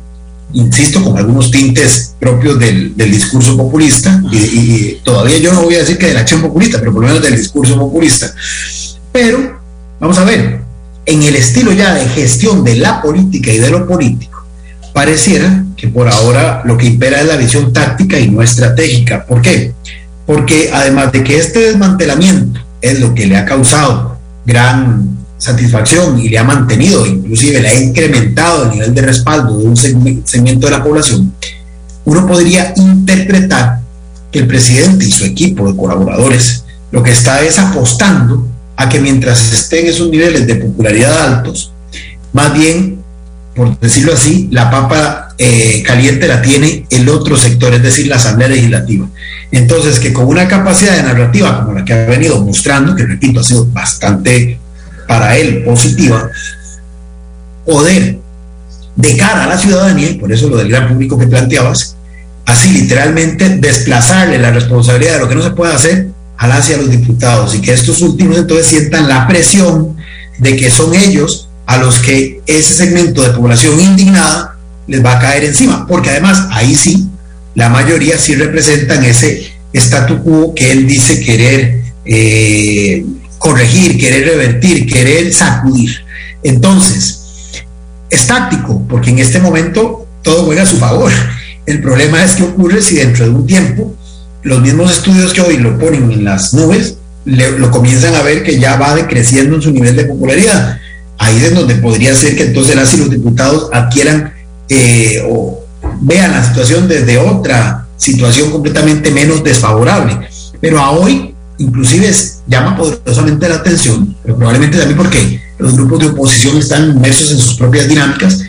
insisto, con algunos tintes propios del, discurso populista, y, todavía yo no voy a decir que de la acción populista, pero por lo menos del discurso populista. Pero, vamos a ver, en el estilo ya de gestión de la política y de lo político, pareciera que por ahora lo que impera es la visión táctica y no estratégica. ¿Por qué? Porque además de que este desmantelamiento es lo que le ha causado gran satisfacción y le ha mantenido, inclusive le ha incrementado el nivel de respaldo de un segmento de la población, uno podría interpretar que el presidente y su equipo de colaboradores lo que está es apostando a que mientras estén esos niveles de popularidad altos, más bien, por decirlo así, la papa eh, caliente la tiene el otro sector, es decir, la Asamblea Legislativa. Entonces, que con una capacidad de narrativa como la que ha venido mostrando, que repito, ha sido bastante para él positiva, poder de cara a la ciudadanía, y por eso lo del gran público que planteabas, así literalmente desplazarle la responsabilidad de lo que no se puede hacer hacia los diputados y que estos últimos entonces sientan la presión de que son ellos a los que ese segmento de población indignada les va a caer encima, porque además ahí sí, la mayoría sí representan ese statu quo que él dice querer eh, corregir, querer revertir, querer sacudir. Entonces, es táctico, porque en este momento todo juega a su favor. El problema es qué ocurre si dentro de un tiempo los mismos estudios que hoy lo ponen en las nubes, lo comienzan a ver que ya va decreciendo en su nivel de popularidad. Ahí es donde podría ser que entonces las los diputados adquieran eh, o vean la situación desde otra situación completamente menos desfavorable. Pero a hoy, inclusive, llama poderosamente la atención, pero probablemente también porque los grupos de oposición están inmersos en sus propias dinámicas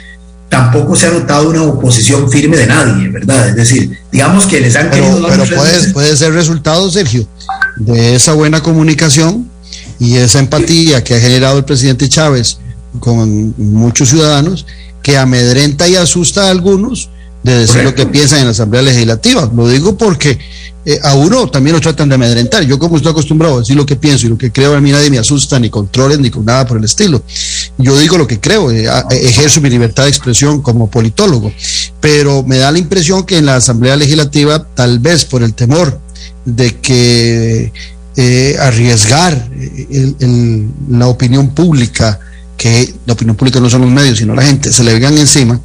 tampoco se ha notado una oposición firme de nadie, ¿verdad? Es decir, digamos que les han querido Pero puede, puede ser resultado, Sergio, de esa buena comunicación y esa empatía que ha generado el presidente Chávez con muchos ciudadanos, que amedrenta y asusta a algunos de decir lo que piensan en la Asamblea Legislativa. Lo digo porque eh, a uno también lo tratan de amedrentar. Yo como estoy acostumbrado a decir lo que pienso y lo que creo, a mí nadie me asusta, ni controles, ni con nada por el estilo. Yo digo lo que creo, eh, ejerzo mi libertad de expresión como politólogo, pero me da la impresión que en la Asamblea Legislativa, tal vez por el temor de que eh, arriesgar la opinión pública, que la opinión pública no son los medios, sino la gente, se le vengan encima,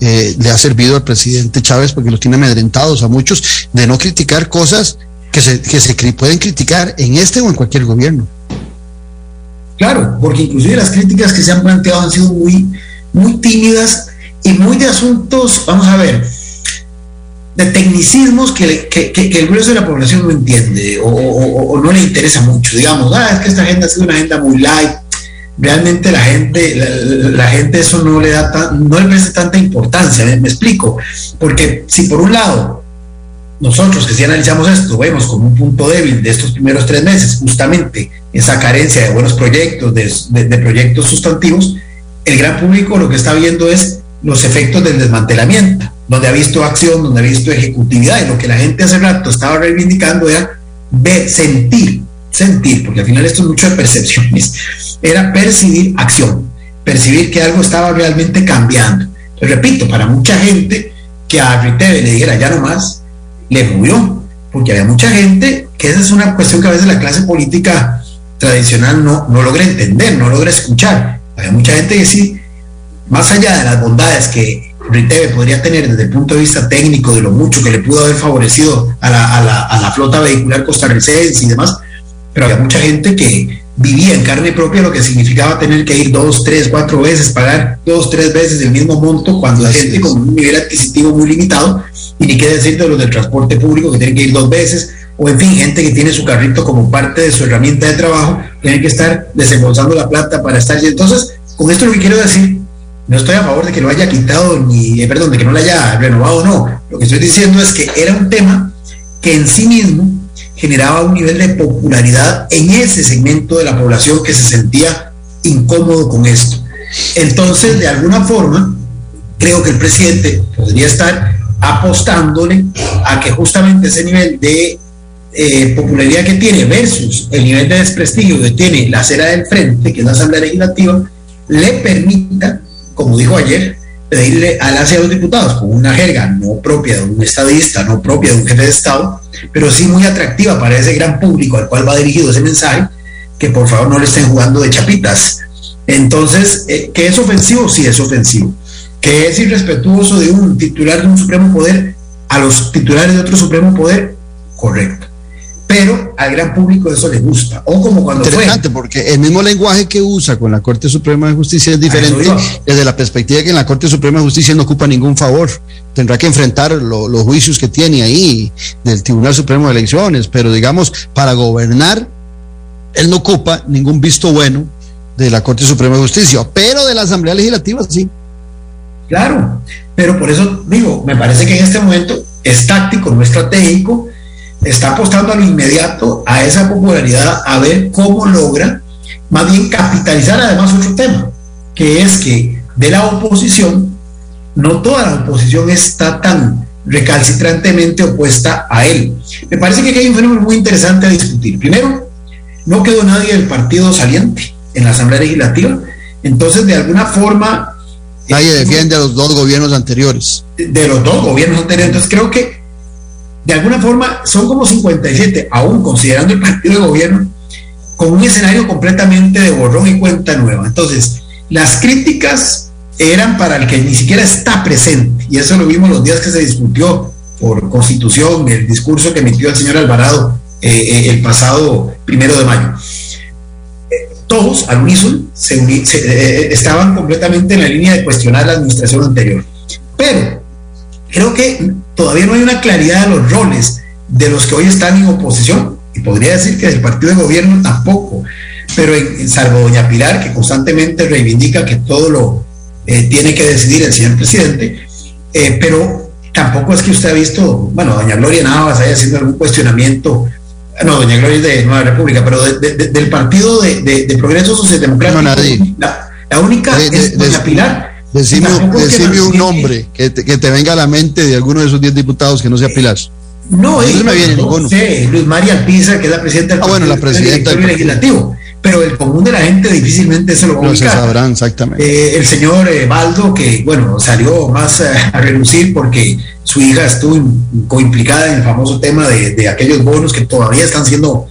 eh, le ha servido al presidente Chávez porque los tiene amedrentados a muchos de no criticar cosas que se, que se pueden criticar en este o en cualquier gobierno. Claro, porque inclusive las críticas que se han planteado han sido muy, muy tímidas y muy de asuntos, vamos a ver, de tecnicismos que, el grueso de la población no entiende o, o, no le interesa mucho. Digamos, ah, es que esta agenda ha sido una agenda muy light, realmente la gente, la, gente eso no le da no le presta tanta importancia, ¿me, explico, porque si por un lado nosotros que si analizamos esto vemos como un punto débil de estos primeros tres meses, justamente esa carencia de buenos proyectos, de, de proyectos sustantivos, el gran público lo que está viendo es los efectos del desmantelamiento, donde ha visto acción, donde ha visto ejecutividad, y lo que la gente hace rato estaba reivindicando era ver, sentir, sentir, porque al final esto es mucho de percepciones, era percibir acción, percibir que algo estaba realmente cambiando. repito, para mucha gente que a Riteve le dijera ya no más, le movió, porque había mucha gente que esa es una cuestión que a veces la clase política tradicional no, no logra entender, no logra escuchar. Había mucha gente que sí, más allá de las bondades que Riteve podría tener desde el punto de vista técnico, de lo mucho que le pudo haber favorecido a la, a la, a la flota vehicular costarricense y demás, pero había mucha gente que vivía en carne propia lo que significaba tener que ir dos, tres, cuatro veces, pagar dos, tres veces el mismo monto cuando la gente con un nivel adquisitivo muy limitado, y ni qué decir de los del transporte público que tienen que ir dos veces, o en fin, gente que tiene su carrito como parte de su herramienta de trabajo, tienen que estar desembolsando la plata para estar. Entonces, con esto lo que quiero decir, no estoy a favor de que lo haya quitado, ni, eh, perdón, de que no lo haya renovado, no. Lo que estoy diciendo es que era un tema que en sí mismo generaba un nivel de popularidad en ese segmento de la población que se sentía incómodo con esto. Entonces, de alguna forma, creo que el presidente podría estar apostándole a que justamente ese nivel de eh, popularidad que tiene versus el nivel de desprestigio que tiene la acera del frente, que es la Asamblea Legislativa, le permita, como dijo ayer, pedirle a las y los diputados con una jerga no propia de un estadista, no propia de un jefe de Estado, pero sí muy atractiva para ese gran público al cual va dirigido ese mensaje, que por favor no le estén jugando de chapitas. Entonces, eh, ¿que es ofensivo? Sí, es ofensivo. ¿Que es irrespetuoso de un titular de un Supremo Poder a los titulares de otro Supremo Poder? Correcto pero al gran público eso le gusta. O como cuando Interesante, porque el mismo lenguaje que usa con la Corte Suprema de Justicia es diferente desde la perspectiva de que en la Corte Suprema de Justicia no ocupa ningún favor. Tendrá que enfrentar los juicios que tiene ahí del Tribunal Supremo de Elecciones, pero digamos, para gobernar, él no ocupa ningún visto bueno de la Corte Suprema de Justicia, pero de la Asamblea Legislativa sí. Claro, pero por eso digo, me parece que en este momento es táctico, no estratégico, está apostando a lo inmediato a esa popularidad, a ver cómo logra más bien capitalizar además otro tema, que es que de la oposición, no toda la oposición está tan recalcitrantemente opuesta a él. Me parece que hay un fenómeno muy interesante a discutir. Primero, no quedó nadie del partido saliente en la Asamblea Legislativa, entonces de alguna forma... Nadie defiende a los dos gobiernos anteriores. De los dos gobiernos anteriores, entonces creo que de alguna forma son como 57, aún considerando el partido de gobierno, con un escenario completamente de borrón y cuenta nueva. Entonces, las críticas eran para el que ni siquiera está presente, y eso lo vimos los días que se discutió por constitución, el discurso que emitió el señor Alvarado eh, eh, el pasado primero de mayo. Eh, todos, al unísono, estaban completamente en la línea de cuestionar la administración anterior. Pero creo que todavía no hay una claridad de los roles de los que hoy están en oposición, y podría decir que del partido de gobierno tampoco, pero en, salvo doña Pilar, que constantemente reivindica que todo lo eh, tiene que decidir el señor presidente, eh, pero tampoco es que usted ha visto, bueno, doña Gloria Navas haya haciendo algún cuestionamiento, no, doña Gloria es de Nueva República, pero del partido de, Progreso Socialdemocrático, la, la, única es doña Pilar Decime, decime un nombre que te, que te, venga a la mente de alguno de esos 10 diputados que no sea Pilar. No, no me viene ninguno. Sé, Luis María Alpiza, que es la presidenta del, ah, bueno, la presidenta del legislativo pero el común de la gente difícilmente se lo va a ubicar. sabrán exactamente. Eh, el señor eh, Baldo, que bueno, salió más eh, a relucir porque su hija estuvo coimplicada en el famoso tema de, aquellos bonos que todavía están siendo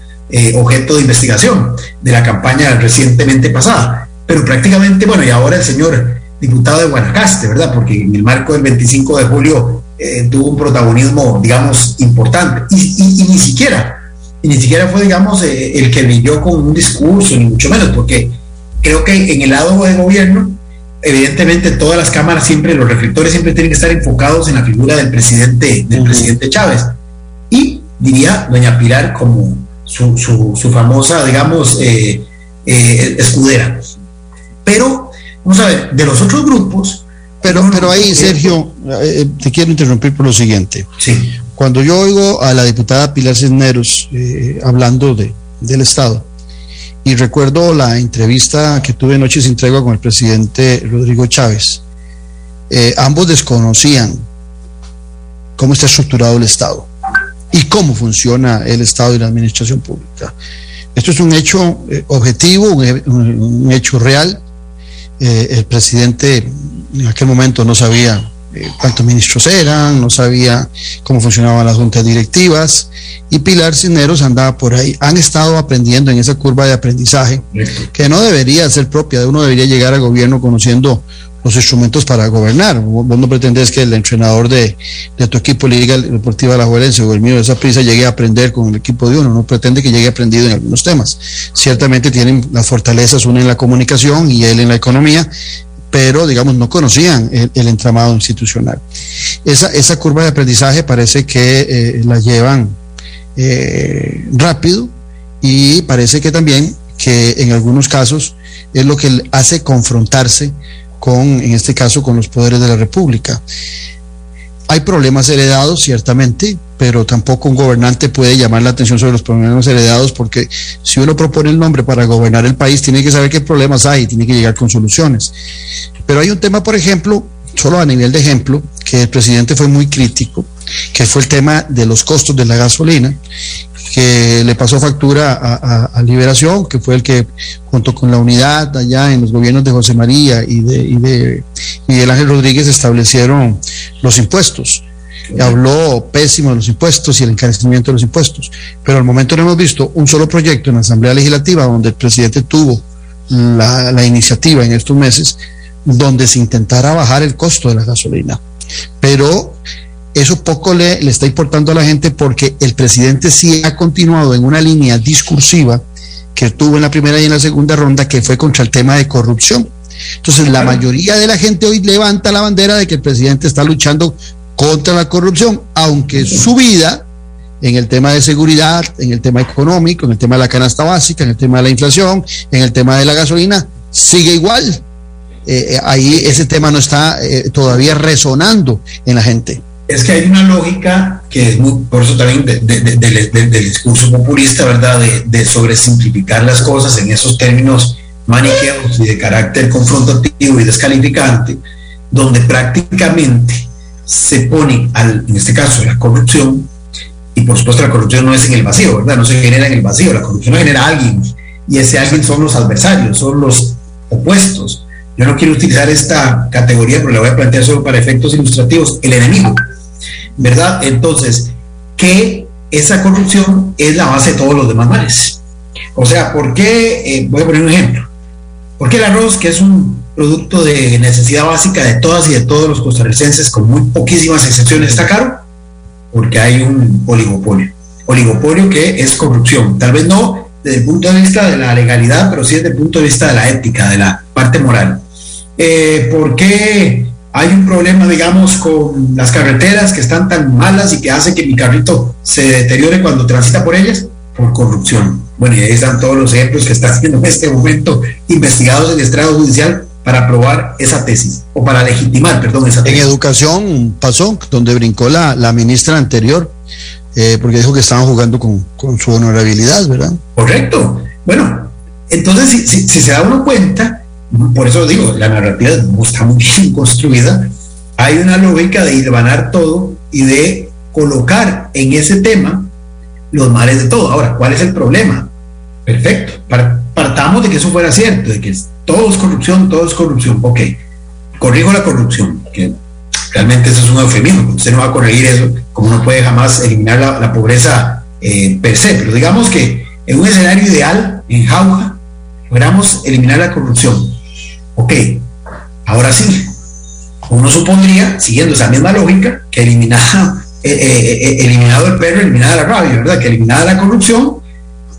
objeto de investigación de la campaña recientemente pasada. Pero prácticamente, bueno, y ahora el señor diputado de Guanacaste, ¿verdad? Porque en el marco del 25 de julio tuvo un protagonismo, digamos, importante. y ni siquiera y ni siquiera fue, digamos, eh, el que brilló con un discurso, ni mucho menos, porque creo que en el lado de gobierno, evidentemente todas las cámaras siempre, los reflectores siempre tienen que estar enfocados en la figura del presidente, del presidente Chávez. Y diría doña Pilar como su, su, famosa, digamos, eh, eh, escudera. Pero, vamos a ver, de los otros grupos... Pero, pero ahí, Sergio, te quiero interrumpir por lo siguiente. Sí. Cuando yo oigo a la diputada Pilar Cisneros eh, hablando de, del Estado, y recuerdo la entrevista que tuve noche sin tregua con el presidente Rodrigo Chávez, eh, ambos desconocían cómo está estructurado el Estado y cómo funciona el Estado y la administración pública. Esto es un hecho eh, objetivo, un, hecho real. El presidente en aquel momento no sabía eh, cuántos ministros eran, no sabía cómo funcionaban las juntas directivas y Pilar Cisneros andaba por ahí. Han estado aprendiendo en esa curva de aprendizaje que no debería ser propia de uno, debería llegar al gobierno conociendo los instrumentos para gobernar. Vos no pretendés que el entrenador de, tu equipo Liga Deportiva La Juelense o el mío de esa prisa llegue a aprender con el equipo de uno, no pretende que llegue aprendido en algunos temas. Ciertamente tienen las fortalezas, una en la comunicación y él en la economía, pero digamos no conocían el, entramado institucional. Esa, esa, curva de aprendizaje parece que eh, la llevan eh, rápido y parece que también que en algunos casos es lo que hace confrontarse con, en este caso, con los poderes de la República. Hay problemas heredados, ciertamente, pero tampoco un gobernante puede llamar la atención sobre los problemas heredados porque si uno propone el nombre para gobernar el país, tiene que saber qué problemas hay, tiene que llegar con soluciones. Pero hay un tema, por ejemplo, solo a nivel de ejemplo, que el presidente fue muy crítico, que fue el tema de los costos de la gasolina, que le pasó factura a, Liberación, que fue el que junto con la unidad allá en los gobiernos de José María y de, y de Miguel Ángel Rodríguez establecieron los impuestos. Habló pésimo de los impuestos y el encarecimiento de los impuestos, pero al momento no hemos visto un solo proyecto en la Asamblea Legislativa donde el presidente tuvo la, la iniciativa en estos meses donde se intentara bajar el costo de la gasolina. Pero eso poco le, le, está importando a la gente porque el presidente sí ha continuado en una línea discursiva que tuvo en la primera y en la segunda ronda, que fue contra el tema de corrupción. Entonces, la mayoría de la gente hoy levanta la bandera de que el presidente está luchando contra la corrupción, aunque su vida en el tema de seguridad, en el tema económico, en el tema de la canasta básica, en el tema de la inflación, en el tema de la gasolina, sigue igual. Eh, eh, ahí ese tema no está eh, todavía resonando en la gente es que hay una lógica que es muy, por eso también del discurso populista, ¿verdad? De, sobresimplificar las cosas en esos términos maniqueos y de carácter confrontativo y descalificante, donde prácticamente se pone, en este caso, la corrupción, y por supuesto la corrupción no es en el vacío, ¿verdad? No se genera en el vacío, la corrupción genera a alguien, y ese alguien son los adversarios, son los opuestos. Yo no quiero utilizar esta categoría, pero la voy a plantear solo para efectos ilustrativos, el enemigo. ¿Verdad? Entonces, que esa corrupción es la base de todos los demás males. O sea, ¿por qué? Eh, voy a poner un ejemplo. ¿Por qué el arroz, que es un producto de necesidad básica de todas y de todos los costarricenses, con muy poquísimas excepciones, está caro? Porque hay un oligopolio. Oligopolio que es corrupción. Tal vez no desde el punto de vista de la legalidad, pero sí desde el punto de vista de la ética, de la parte moral. Eh, ¿Por qué hay un problema, digamos, con las carreteras que están tan malas y que hace que mi carrito se deteriore cuando transita por ellas, por corrupción. Bueno, y ahí están todos los ejemplos que están siendo en este momento investigados en el estrado judicial para probar esa tesis, o para legitimar, perdón, esa tesis. En educación pasó, donde brincó la, la ministra anterior, eh, porque dijo que estaban jugando con, con, su honorabilidad, ¿verdad? Correcto. Bueno, entonces, si, si se da uno cuenta, por eso digo, la narrativa está muy bien construida, hay una lógica de hilvanar todo y de colocar en ese tema los males de todo. Ahora, ¿cuál es el problema? Perfecto, partamos de que eso fuera cierto, de que todo es corrupción, todo es corrupción. Ok, corrijo la corrupción, que realmente eso es un eufemismo, usted no va a corregir eso, como no puede jamás eliminar la, pobreza eh, per se, pero digamos que en un escenario ideal, en Jauja, logramos eliminar la corrupción. Ok, ahora sí, uno supondría, siguiendo esa misma lógica, que eliminada, eh, eh, eh, eliminado el perro, eliminada la rabia, ¿verdad? Que eliminada la corrupción,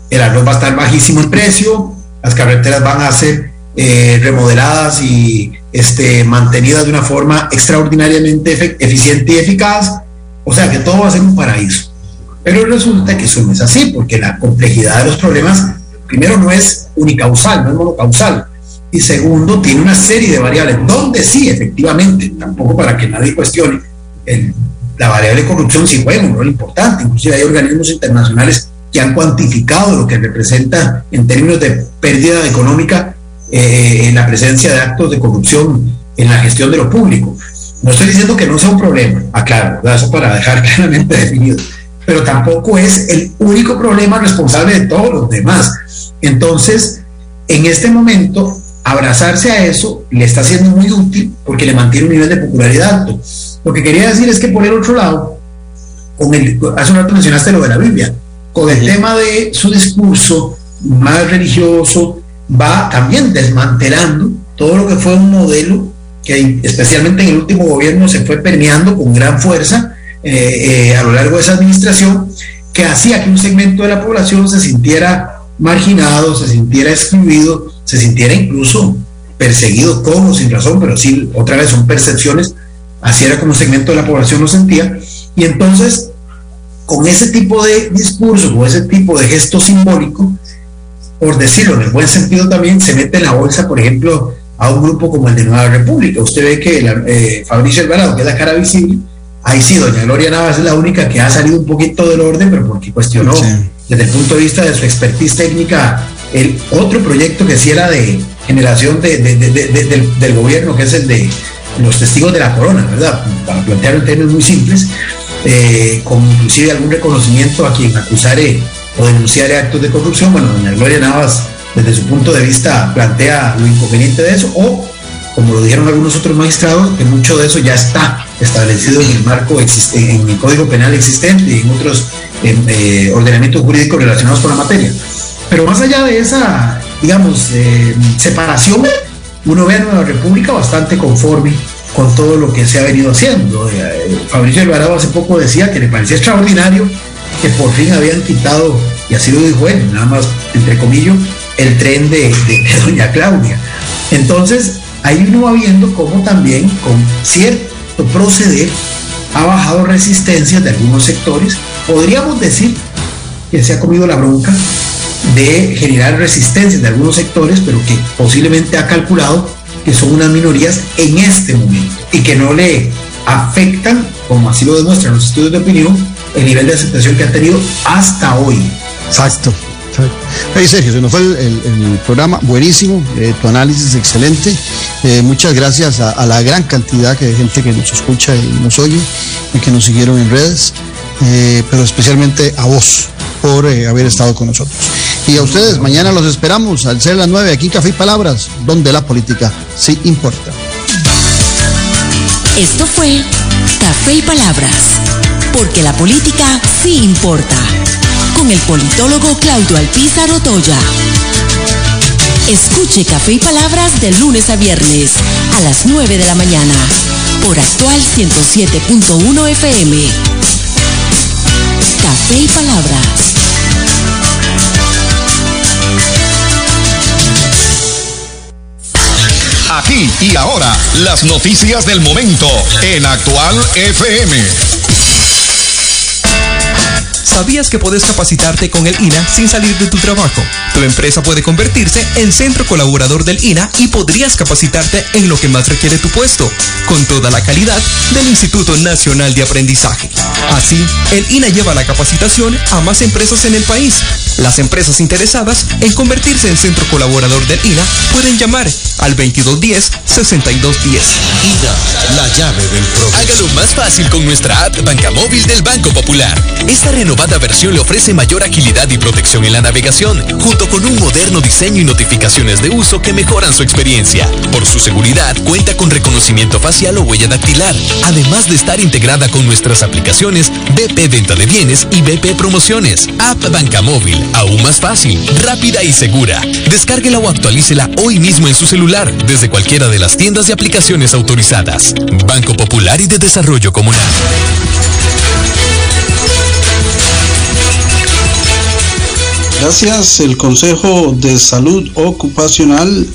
el arroz va a estar bajísimo en precio, las carreteras van a ser remodeladas y este, mantenidas de una forma extraordinariamente eficiente y eficaz, o sea que todo va a ser un paraíso. Pero resulta que eso no es así, porque la complejidad de los problemas, primero, no es unicausal, no es monocausal y segundo, tiene una serie de variables, donde sí, efectivamente, tampoco para que nadie cuestione, la variable de corrupción sí juega un rol importante, inclusive hay organismos internacionales que han cuantificado lo que representa en términos de pérdida económica eh, en la presencia de actos de corrupción en la gestión de lo público. No estoy diciendo que no sea un problema, aclaro, eso para dejar claramente definido, pero tampoco es el único problema responsable de todos los demás. Entonces, en este momento, abrazarse a eso le está siendo muy útil porque le mantiene un nivel de popularidad alto. Lo que quería decir es que por el otro lado, con el, hace un rato mencionaste lo de la Biblia, con el tema de su discurso más religioso, va también desmantelando todo lo que fue un modelo que especialmente en el último gobierno se fue permeando con gran fuerza eh, eh, a lo largo de esa administración, que hacía que un segmento de la población se sintiera marginado, se sintiera excluido, se sintiera incluso perseguido como sin razón, pero sí, otra vez son percepciones, así era como un segmento de la población lo sentía, y entonces con ese tipo de discurso, con ese tipo de gesto simbólico, por decirlo en el buen sentido también, se mete en la bolsa, por ejemplo, a un grupo como el de Nueva República. Usted ve que la, eh, Fabricio Alvarado, que es la cara visible, ahí sí, doña Gloria Navas es la única que ha salido un poquito del orden, pero porque cuestionó desde el punto de vista de su expertise técnica el otro proyecto que sí era de generación de, del, gobierno, que es el de los testigos de la corona, ¿verdad? Para plantear en términos muy simples, eh, con inclusive algún reconocimiento a quien acusare o denunciare actos de corrupción. Bueno, doña Gloria Navas, desde su punto de vista, plantea lo inconveniente de eso, o como lo dijeron algunos otros magistrados, que mucho de eso ya está establecido en el marco existe, en el Código Penal existente y en otros eh, ordenamientos jurídicos relacionados con la materia. Pero más allá de esa, digamos, eh, separación, uno ve a Nueva República bastante conforme con todo lo que se ha venido haciendo. Eh, Fabricio Alvarado hace poco decía que le parecía extraordinario que por fin habían quitado, y así lo dijo él, nada más entre comillas, el tren de, doña Claudia. Entonces, ahí uno va viendo cómo también con cierto proceder ha bajado resistencias de algunos sectores. Podríamos decir que se ha comido la bronca de generar resistencia de algunos sectores, pero que posiblemente ha calculado que son unas minorías en este momento y que no le afectan, como así lo demuestran los estudios de opinión, el nivel de aceptación que ha tenido hasta hoy. Exacto. Hey Sergio, se nos fue el, programa buenísimo, eh, tu análisis excelente. Eh, muchas gracias a, la gran cantidad de gente que nos escucha y nos oye y que nos siguieron en redes, eh, pero especialmente a vos por haber estado con nosotros. Y a ustedes, mañana los esperamos al ser las 9 aquí en Café y Palabras, donde la política sí importa. Esto fue Café y Palabras, porque la política sí importa, con el politólogo Claudio Alpizar Otoya. Escuche Café y Palabras de lunes a viernes a las 9 de la mañana por actual 107.1 FM. Café y Palabras. Aquí y ahora, las noticias del momento en Actual FM. ¿Sabías que puedes capacitarte con el INA sin salir de tu trabajo? Tu empresa puede convertirse en centro colaborador del INA y podrías capacitarte en lo que más requiere tu puesto, con toda la calidad del Instituto Nacional de Aprendizaje. Así, el INA lleva la capacitación a más empresas en el país. Las empresas interesadas en convertirse en centro colaborador del INA pueden llamar al 2210-6210. IDA, la llave del progreso. Hágalo más fácil con nuestra app Banca Móvil del Banco Popular. Esta renovada versión le ofrece mayor agilidad y protección en la navegación, junto con un moderno diseño y notificaciones de uso que mejoran su experiencia. Por su seguridad, cuenta con reconocimiento facial o huella dactilar, además de estar integrada con nuestras aplicaciones BP Venta de Bienes y BP Promociones. App Banca Móvil, aún más fácil, rápida y segura. Descárguela o actualícela hoy mismo en su celular, desde cualquiera de las tiendas de aplicaciones autorizadas. Banco Popular y de Desarrollo Comunal. Gracias, el Consejo de Salud Ocupacional,